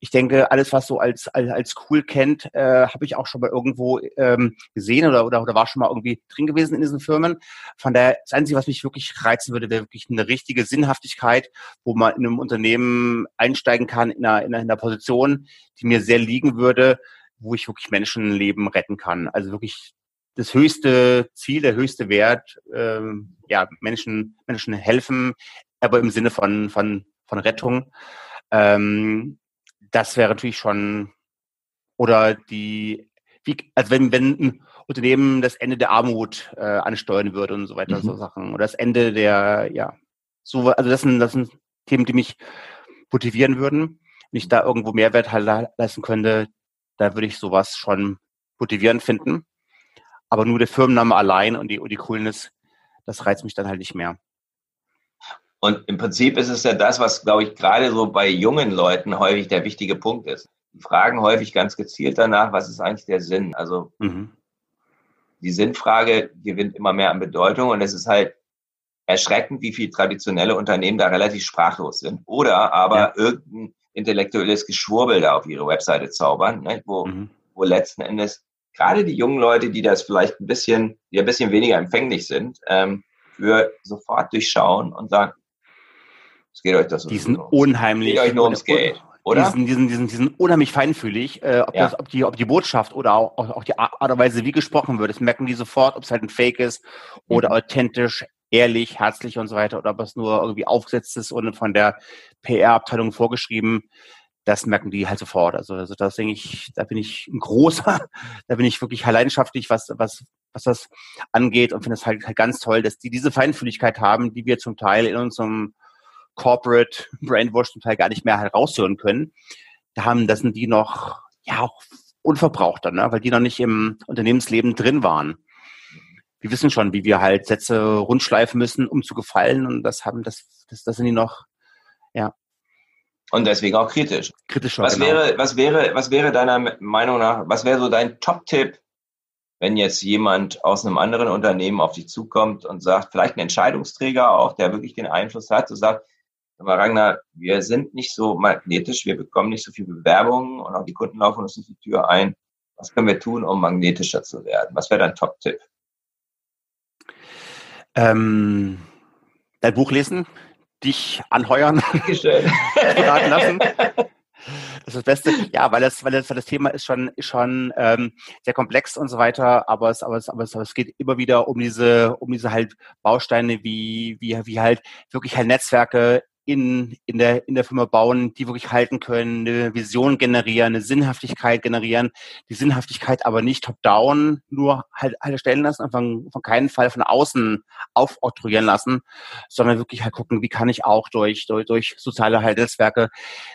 ich denke, alles, was so als, als, als cool kennt, äh, habe ich auch schon mal irgendwo ähm, gesehen oder, oder, oder war schon mal irgendwie drin gewesen in diesen Firmen. Von daher, das Einzige, was mich wirklich reizen würde, wäre wirklich eine richtige Sinnhaftigkeit, wo man in einem Unternehmen einsteigen kann, in einer, in einer, in einer Position, die mir sehr liegen würde, wo ich wirklich Menschenleben retten kann. Also wirklich das höchste Ziel, der höchste Wert, ähm, ja, Menschen, Menschen helfen, aber im Sinne von, von, von Rettung. Ähm, das wäre natürlich schon, oder die, wie, also wenn, wenn ein Unternehmen das Ende der Armut äh, ansteuern würde und so weiter, mhm. so Sachen, oder das Ende der, ja, so, also das sind, das sind Themen, die mich motivieren würden. Wenn ich da irgendwo Mehrwert halt leisten könnte, da würde ich sowas schon motivierend finden. Aber nur der Firmenname allein und die, und die Coolness, das reizt mich dann halt nicht mehr. Und im Prinzip ist es ja das, was, glaube ich, gerade so bei jungen Leuten häufig der wichtige Punkt ist. Die fragen häufig ganz gezielt danach, was ist eigentlich der Sinn? Also mhm. die Sinnfrage gewinnt immer mehr an Bedeutung und es ist halt erschreckend, wie viele traditionelle Unternehmen da relativ sprachlos sind. Oder aber ja. irgendein intellektuelles Geschwurbel da auf ihre Webseite zaubern, ne, wo, mhm. wo letzten Endes gerade die jungen Leute, die das vielleicht ein bisschen, die ein bisschen weniger empfänglich sind, ähm, für sofort durchschauen und sagen, es geht euch das Diesen so. unheimlich. Geht euch nur ums Geld. Oder? Diesen, diesen, diesen, diesen unheimlich feinfühlig, äh, ob, ja. das, ob, die, ob die Botschaft oder auch, auch die Art und Weise, wie gesprochen wird, das merken die sofort, ob es halt ein Fake ist oder mhm. authentisch, ehrlich, herzlich und so weiter, oder ob es nur irgendwie aufgesetzt ist und von der PR-Abteilung vorgeschrieben. Das merken die halt sofort. Also, also das denke ich, da bin ich ein großer, da bin ich wirklich leidenschaftlich, was, was, was das angeht und finde es halt, halt ganz toll, dass die diese Feinfühligkeit haben, die wir zum Teil in unserem Corporate Brainwash zum Teil gar nicht mehr heraushören können. Da haben, das sind die noch, ja, auch unverbrauchter, ne? weil die noch nicht im Unternehmensleben drin waren. Wir wissen schon, wie wir halt Sätze rundschleifen müssen, um zu gefallen und das haben, das, das, das sind die noch, ja. Und deswegen auch kritisch. Kritischer, was genau. wäre, was wäre, was wäre deiner Meinung nach, was wäre so dein Top-Tipp, wenn jetzt jemand aus einem anderen Unternehmen auf dich zukommt und sagt, vielleicht ein Entscheidungsträger auch, der wirklich den Einfluss hat, so sagt, aber Ragnar, wir sind nicht so magnetisch, wir bekommen nicht so viele Bewerbungen und auch die Kunden laufen uns nicht die Tür ein. Was können wir tun, um magnetischer zu werden? Was wäre dein Top-Tipp? Ähm, dein Buch lesen, dich anheuern, beraten lassen. Das ist das Beste. Ja, weil das, weil das, weil das Thema ist schon, ist schon ähm, sehr komplex und so weiter, aber es, aber es, aber es, aber es geht immer wieder um diese, um diese halt Bausteine wie, wie, wie halt wirklich halt Netzwerke in, in, der, in der Firma bauen, die wirklich halten können, eine Vision generieren, eine Sinnhaftigkeit generieren, die Sinnhaftigkeit aber nicht top-down nur halt, halt stellen lassen, von, von keinen Fall von außen aufoktroyieren lassen, sondern wirklich halt gucken, wie kann ich auch durch, durch, durch soziale Netzwerke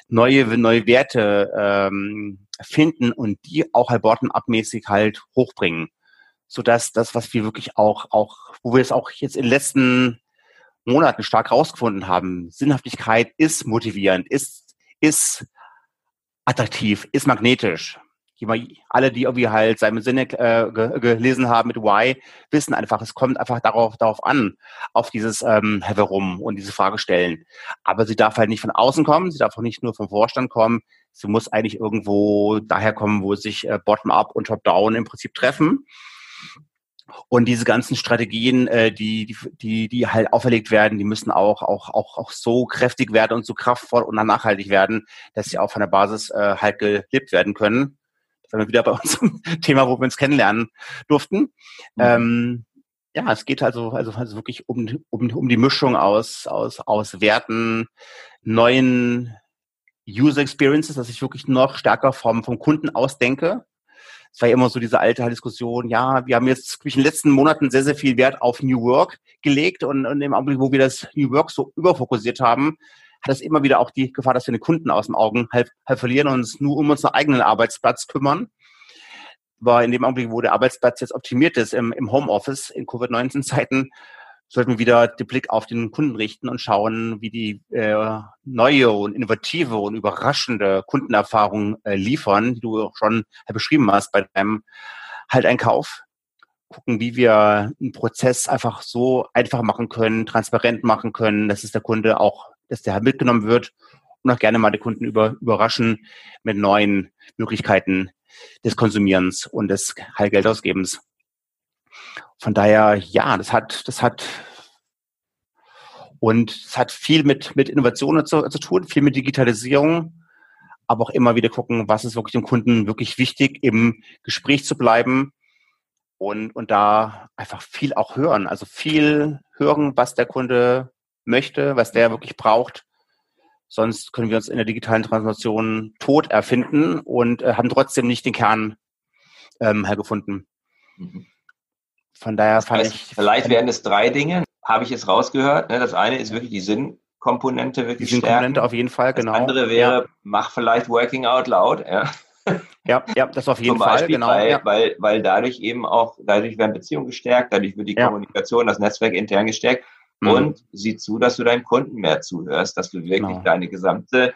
neue, neue Werte ähm, finden und die auch halt bottom-up-mäßig halt hochbringen. Sodass das, was wir wirklich auch, auch, wo wir es auch jetzt in den letzten Monaten stark rausgefunden haben, Sinnhaftigkeit ist motivierend, ist, ist attraktiv, ist magnetisch. Alle, die irgendwie halt Simon Sinek äh, gelesen haben mit Why, wissen einfach, es kommt einfach darauf, darauf an, auf dieses ähm, Warum und diese Frage stellen. Aber sie darf halt nicht von außen kommen, sie darf auch nicht nur vom Vorstand kommen, sie muss eigentlich irgendwo daher kommen, wo sich äh, Bottom-up und Top-down im Prinzip treffen. Und diese ganzen Strategien, äh, die, die, die, die halt auferlegt werden, die müssen auch, auch, auch, auch so kräftig werden und so kraftvoll und nachhaltig werden, dass sie auch von der Basis äh, halt gelebt werden können. Das sind wir wieder bei unserem Thema, wo wir uns kennenlernen durften. Mhm. Ähm, ja, es geht also, also, also wirklich um, um, um die Mischung aus, aus, aus Werten, neuen User Experiences, dass ich wirklich noch stärker vom, vom Kunden ausdenke es war ja immer so diese alte Diskussion, ja, wir haben jetzt in den letzten Monaten sehr, sehr viel Wert auf New Work gelegt und, und im Augenblick, wo wir das New Work so überfokussiert haben, hat es immer wieder auch die Gefahr, dass wir den Kunden aus den Augen halb, halb verlieren und uns nur um unseren eigenen Arbeitsplatz kümmern. Aber in dem Augenblick, wo der Arbeitsplatz jetzt optimiert ist im, im Homeoffice in Covid-19-Zeiten, sollten wir wieder den Blick auf den Kunden richten und schauen, wie die äh, neue und innovative und überraschende Kundenerfahrung äh, liefern, die du auch schon beschrieben hast bei deinem Halt-Einkauf. Gucken, wie wir einen Prozess einfach so einfach machen können, transparent machen können, dass es der Kunde auch, dass der halt mitgenommen wird und auch gerne mal die Kunden über, überraschen mit neuen Möglichkeiten des Konsumierens und des Heilgeldausgebens. Von daher, ja, das hat, das hat und es hat viel mit, mit Innovationen zu, zu tun, viel mit Digitalisierung, aber auch immer wieder gucken, was ist wirklich dem Kunden wirklich wichtig, im Gespräch zu bleiben und, und da einfach viel auch hören. Also viel hören, was der Kunde möchte, was der wirklich braucht. Sonst können wir uns in der digitalen Transformation tot erfinden und äh, haben trotzdem nicht den Kern ähm, hergefunden. Mhm. Von daher fand ich. Vielleicht werden es drei Dinge, habe ich jetzt rausgehört. Ne? Das eine ist wirklich die Sinnkomponente wirklich Die Sinnkomponente auf jeden Fall, genau. Das andere wäre, ja. mach vielleicht Working Out Loud. Ja. Ja, ja, das auf jeden Zum Fall, genau. Weil, ja. weil, weil dadurch eben auch, dadurch werden Beziehungen gestärkt, dadurch wird die ja. Kommunikation, das Netzwerk intern gestärkt mhm. und sieh zu, dass du deinen Kunden mehr zuhörst, dass du wirklich genau. deine gesamte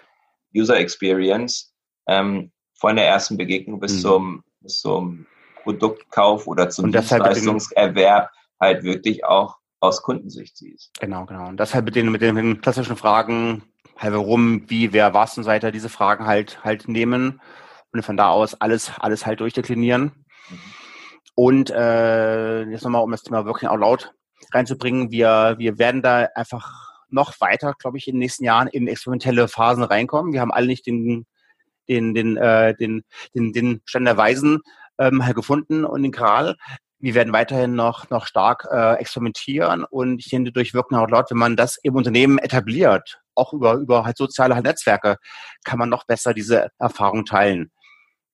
User Experience ähm, von der ersten Begegnung bis mhm. zum, bis zum Produktkauf oder zum Dienstleistungserwerb halt wirklich auch aus Kundensicht siehst. Genau, genau. Und das halt mit den, mit den klassischen Fragen, halt warum, wie, wer, was und so weiter, diese Fragen halt, halt nehmen und von da aus alles, alles halt durchdeklinieren. Mhm. Und äh, jetzt nochmal, um das Thema Working Out Loud reinzubringen, wir, wir werden da einfach noch weiter, glaube ich, in den nächsten Jahren in experimentelle Phasen reinkommen. Wir haben alle nicht den, den, den, äh, den, den, den Stand der Weisen, ähm, halt gefunden und den Gral. Wir werden weiterhin noch, noch stark äh, experimentieren und ich denke, durch Wirken out loud, wenn man das im Unternehmen etabliert, auch über, über halt soziale halt Netzwerke, kann man noch besser diese Erfahrung teilen.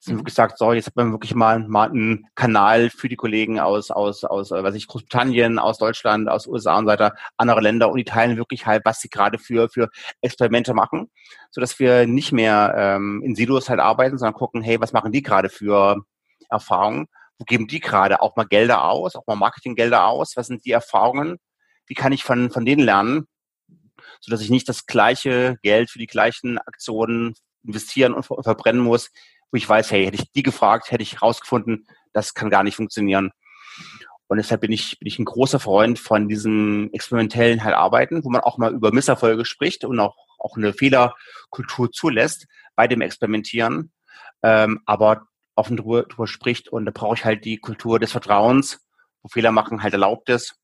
Es mhm. wirklich sagt, so, jetzt hat man wirklich mal, mal einen Kanal für die Kollegen aus, aus, aus, äh, weiß ich, Großbritannien, aus Deutschland, aus USA und so weiter, andere Länder und die teilen wirklich halt, was sie gerade für, für Experimente machen, so dass wir nicht mehr ähm, in Silos halt arbeiten, sondern gucken, hey, was machen die gerade für Erfahrungen? Wo geben die gerade auch mal Gelder aus, auch mal Marketinggelder aus? Was sind die Erfahrungen? Wie kann ich von, von denen lernen, so dass ich nicht das gleiche Geld für die gleichen Aktionen investieren und verbrennen muss, wo ich weiß, hey, hätte ich die gefragt, hätte ich herausgefunden, das kann gar nicht funktionieren. Und deshalb bin ich, bin ich ein großer Freund von diesem experimentellen halt Arbeiten, wo man auch mal über Misserfolge spricht und auch, auch eine Fehlerkultur zulässt bei dem Experimentieren. Ähm, aber offen drüber, drüber spricht und da brauche ich halt die Kultur des Vertrauens, wo Fehler machen halt erlaubt ist.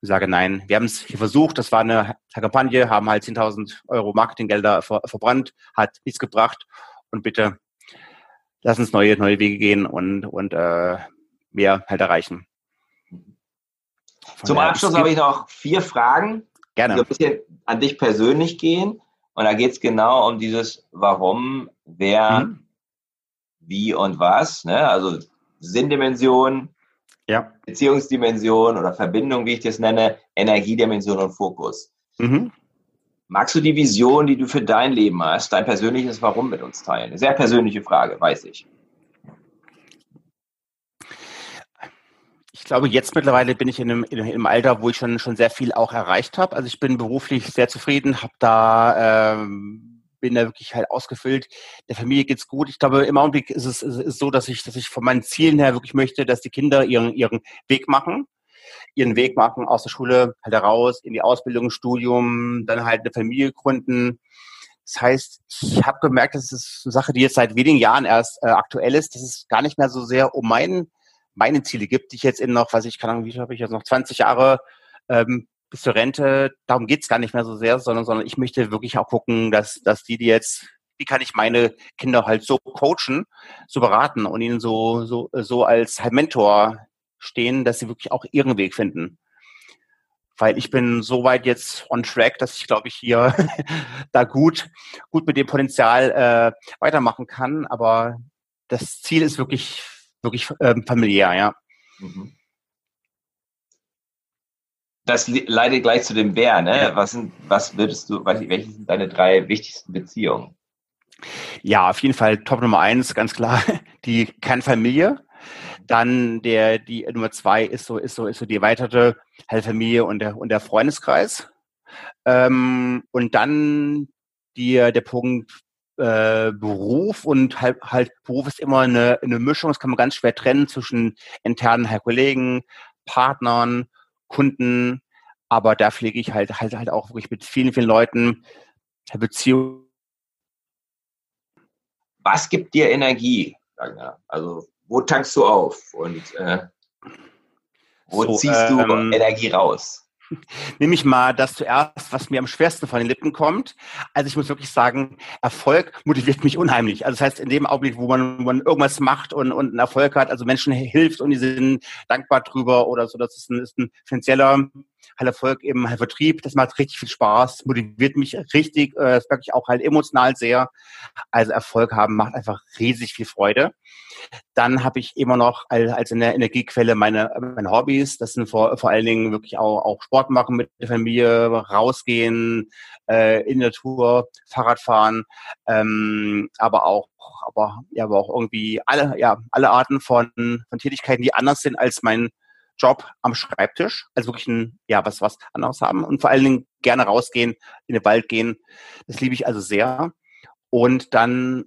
Ich sage nein, wir haben es hier versucht, das war eine Kampagne, haben halt 10.000 Euro Marketinggelder ver verbrannt, hat nichts gebracht und bitte lass uns neue, neue Wege gehen und, und äh, mehr halt erreichen. Von Zum Abschluss habe ich noch vier Fragen Gerne. So ein bisschen an dich persönlich gehen. Und da geht es genau um dieses Warum, wer, mhm. Wie und was. Ne? Also Sinndimension, ja. Beziehungsdimension oder Verbindung, wie ich das nenne, Energiedimension und Fokus. Mhm. Magst du die Vision, die du für dein Leben hast, dein persönliches Warum mit uns teilen? Eine sehr persönliche Frage, weiß ich. Ich glaube, jetzt mittlerweile bin ich in einem, in einem Alter, wo ich schon, schon sehr viel auch erreicht habe. Also ich bin beruflich sehr zufrieden, habe da ähm, bin da wirklich halt ausgefüllt. Der Familie geht's gut. Ich glaube, im Augenblick ist es ist, so, dass ich, dass ich von meinen Zielen her wirklich möchte, dass die Kinder ihren, ihren Weg machen, ihren Weg machen aus der Schule halt heraus in die Ausbildung, Studium, dann halt eine Familie gründen. Das heißt, ich habe gemerkt, das ist eine Sache, die jetzt seit wenigen Jahren erst äh, aktuell ist, dass es gar nicht mehr so sehr um meinen meine Ziele gibt, die ich jetzt in noch, weiß ich, kann Ahnung, wie habe ich jetzt noch 20 Jahre ähm, bis zur Rente, darum geht's gar nicht mehr so sehr, sondern, sondern ich möchte wirklich auch gucken, dass, dass die, die jetzt, wie kann ich meine Kinder halt so coachen, so beraten und ihnen so, so, so als halt Mentor stehen, dass sie wirklich auch ihren Weg finden. Weil ich bin so weit jetzt on track, dass ich glaube ich hier da gut, gut mit dem Potenzial äh, weitermachen kann. Aber das Ziel ist wirklich wirklich ähm, familiär, ja. Mhm. Das leitet gleich zu dem Wer, ne? Ja. Was sind, was würdest du, welche sind deine drei wichtigsten Beziehungen? Ja, auf jeden Fall Top Nummer eins, ganz klar, die Kernfamilie. Dann der, die Nummer zwei ist so, ist so, ist so die erweiterte halt Familie und der, und der Freundeskreis. Ähm, und dann die, der Punkt äh, Beruf und halt, halt Beruf ist immer eine, eine Mischung, das kann man ganz schwer trennen zwischen internen Kollegen, Partnern, Kunden, aber da pflege ich halt halt halt auch wirklich mit vielen, vielen Leuten Beziehungen. Was gibt dir Energie? Also wo tankst du auf und äh, wo so, ziehst du ähm, Energie raus? nehme ich mal das zuerst, was mir am schwersten von den Lippen kommt. Also ich muss wirklich sagen, Erfolg motiviert mich unheimlich. Also das heißt, in dem Augenblick, wo man, wo man irgendwas macht und, und einen Erfolg hat, also Menschen hilft und die sind dankbar drüber oder so, das ist ein, ist ein finanzieller halt Erfolg im halt Vertrieb, das macht richtig viel Spaß, motiviert mich richtig, äh, das merke ich auch halt emotional sehr. Also Erfolg haben macht einfach riesig viel Freude. Dann habe ich immer noch als in der Energiequelle meine, meine Hobbys. Das sind vor, vor allen Dingen wirklich auch, auch Sport machen mit der Familie, rausgehen, äh, in der Tour, Fahrrad fahren, ähm, aber auch, aber ja, aber auch irgendwie alle, ja, alle Arten von, von Tätigkeiten, die anders sind als mein Job am Schreibtisch, also wirklich ein, ja, was, was anderes haben und vor allen Dingen gerne rausgehen, in den Wald gehen. Das liebe ich also sehr. Und dann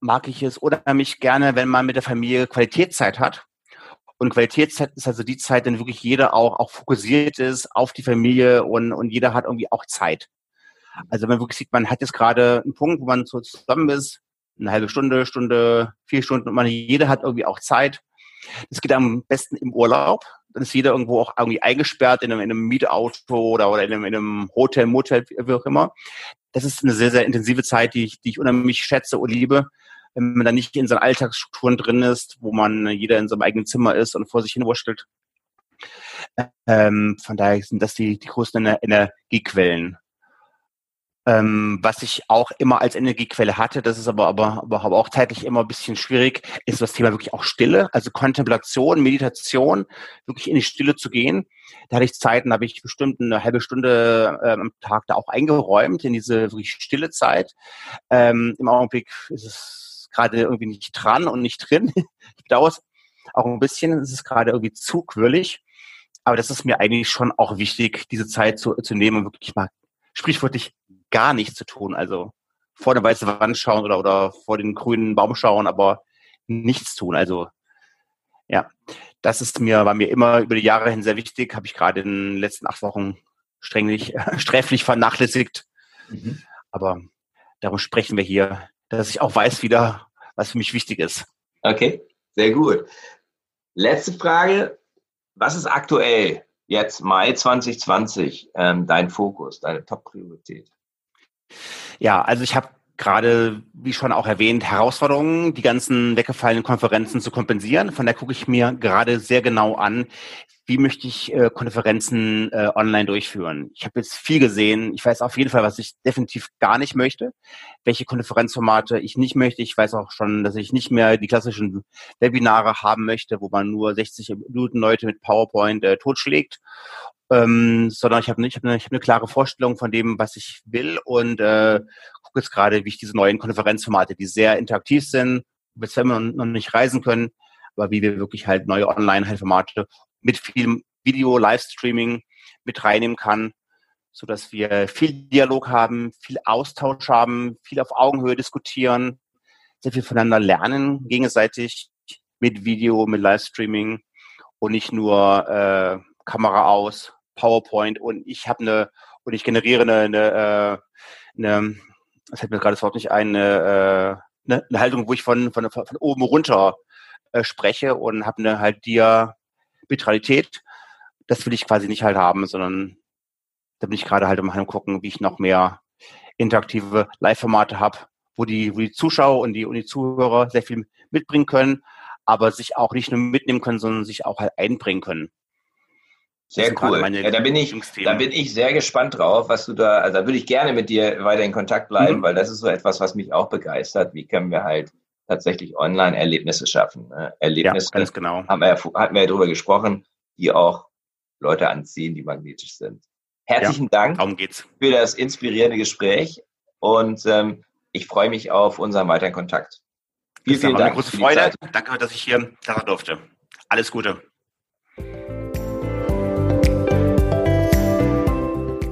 mag ich es unheimlich gerne, wenn man mit der Familie Qualitätszeit hat. Und Qualitätszeit ist also die Zeit, in wirklich jeder auch, auch fokussiert ist auf die Familie und, und jeder hat irgendwie auch Zeit. Also wenn man wirklich sieht, man hat jetzt gerade einen Punkt, wo man so zusammen ist, eine halbe Stunde, Stunde, vier Stunden und man, jeder hat irgendwie auch Zeit. Das geht am besten im Urlaub. Dann ist jeder irgendwo auch irgendwie eingesperrt in einem, in einem Mietauto oder, oder in, einem, in einem Hotel, Motel, wie auch immer. Das ist eine sehr, sehr intensive Zeit, die ich, die ich unheimlich schätze und liebe wenn man da nicht in seinen Alltagsstrukturen drin ist, wo man jeder in seinem eigenen Zimmer ist und vor sich hin wurschtelt. Ähm, von daher sind das die, die größten Energiequellen. Ähm, was ich auch immer als Energiequelle hatte, das ist aber, aber, aber auch zeitlich immer ein bisschen schwierig, ist das Thema wirklich auch Stille, also Kontemplation, Meditation, wirklich in die Stille zu gehen. Da hatte ich Zeiten, da habe ich bestimmt eine halbe Stunde äh, am Tag da auch eingeräumt in diese wirklich stille Zeit. Ähm, Im Augenblick ist es gerade irgendwie nicht dran und nicht drin. ich bedauere auch ein bisschen. Es ist gerade irgendwie zu. Aber das ist mir eigentlich schon auch wichtig, diese Zeit zu, zu nehmen und wirklich mal sprichwörtlich gar nichts zu tun. Also vor der weißen Wand schauen oder, oder vor den grünen Baum schauen, aber nichts tun. Also ja, das ist mir, war mir immer über die Jahre hin sehr wichtig, habe ich gerade in den letzten acht Wochen strenglich, sträflich vernachlässigt. Mhm. Aber darum sprechen wir hier dass ich auch weiß wieder, was für mich wichtig ist. Okay, sehr gut. Letzte Frage. Was ist aktuell, jetzt Mai 2020, ähm, dein Fokus, deine Top-Priorität? Ja, also ich habe gerade, wie schon auch erwähnt, Herausforderungen, die ganzen weggefallenen Konferenzen zu kompensieren. Von der gucke ich mir gerade sehr genau an, wie möchte ich äh, Konferenzen äh, online durchführen. Ich habe jetzt viel gesehen. Ich weiß auf jeden Fall, was ich definitiv gar nicht möchte, welche Konferenzformate ich nicht möchte. Ich weiß auch schon, dass ich nicht mehr die klassischen Webinare haben möchte, wo man nur 60 Minuten Leute mit PowerPoint äh, totschlägt, ähm, sondern ich habe ich hab eine, hab eine klare Vorstellung von dem, was ich will und äh, gucke jetzt gerade, wie ich diese neuen Konferenzformate, die sehr interaktiv sind, bis wir noch nicht reisen können, aber wie wir wirklich halt neue Online-Formate mit viel Video, Livestreaming mit reinnehmen kann, so dass wir viel Dialog haben, viel Austausch haben, viel auf Augenhöhe diskutieren, sehr viel voneinander lernen gegenseitig mit Video, mit Livestreaming und nicht nur äh, Kamera aus, PowerPoint und ich habe eine und ich generiere eine, eine, äh, eine das fällt mir gerade das Wort nicht ein, eine, äh, eine Haltung, wo ich von, von, von oben runter äh, spreche und habe eine halt dir Vitralität. Das will ich quasi nicht halt haben, sondern da bin ich gerade halt am gucken, wie ich noch mehr interaktive Live-Formate habe, wo die, wo die Zuschauer und die, und die Zuhörer sehr viel mitbringen können, aber sich auch nicht nur mitnehmen können, sondern sich auch halt einbringen können. Sehr cool. Ja, da bin ich, da bin ich sehr gespannt drauf, was du da, also da würde ich gerne mit dir weiter in Kontakt bleiben, mhm. weil das ist so etwas, was mich auch begeistert. Wie können wir halt tatsächlich Online-Erlebnisse schaffen. Ne? Erlebnisse, ja, ganz genau. Haben wir hatten wir ja drüber gesprochen, die auch Leute anziehen, die magnetisch sind. Herzlichen ja, Dank für das inspirierende Gespräch und ähm, ich freue mich auf unseren weiteren Kontakt. Vielen, vielen Dank. Eine große Freude. Danke, dass ich hier da durfte. Alles Gute.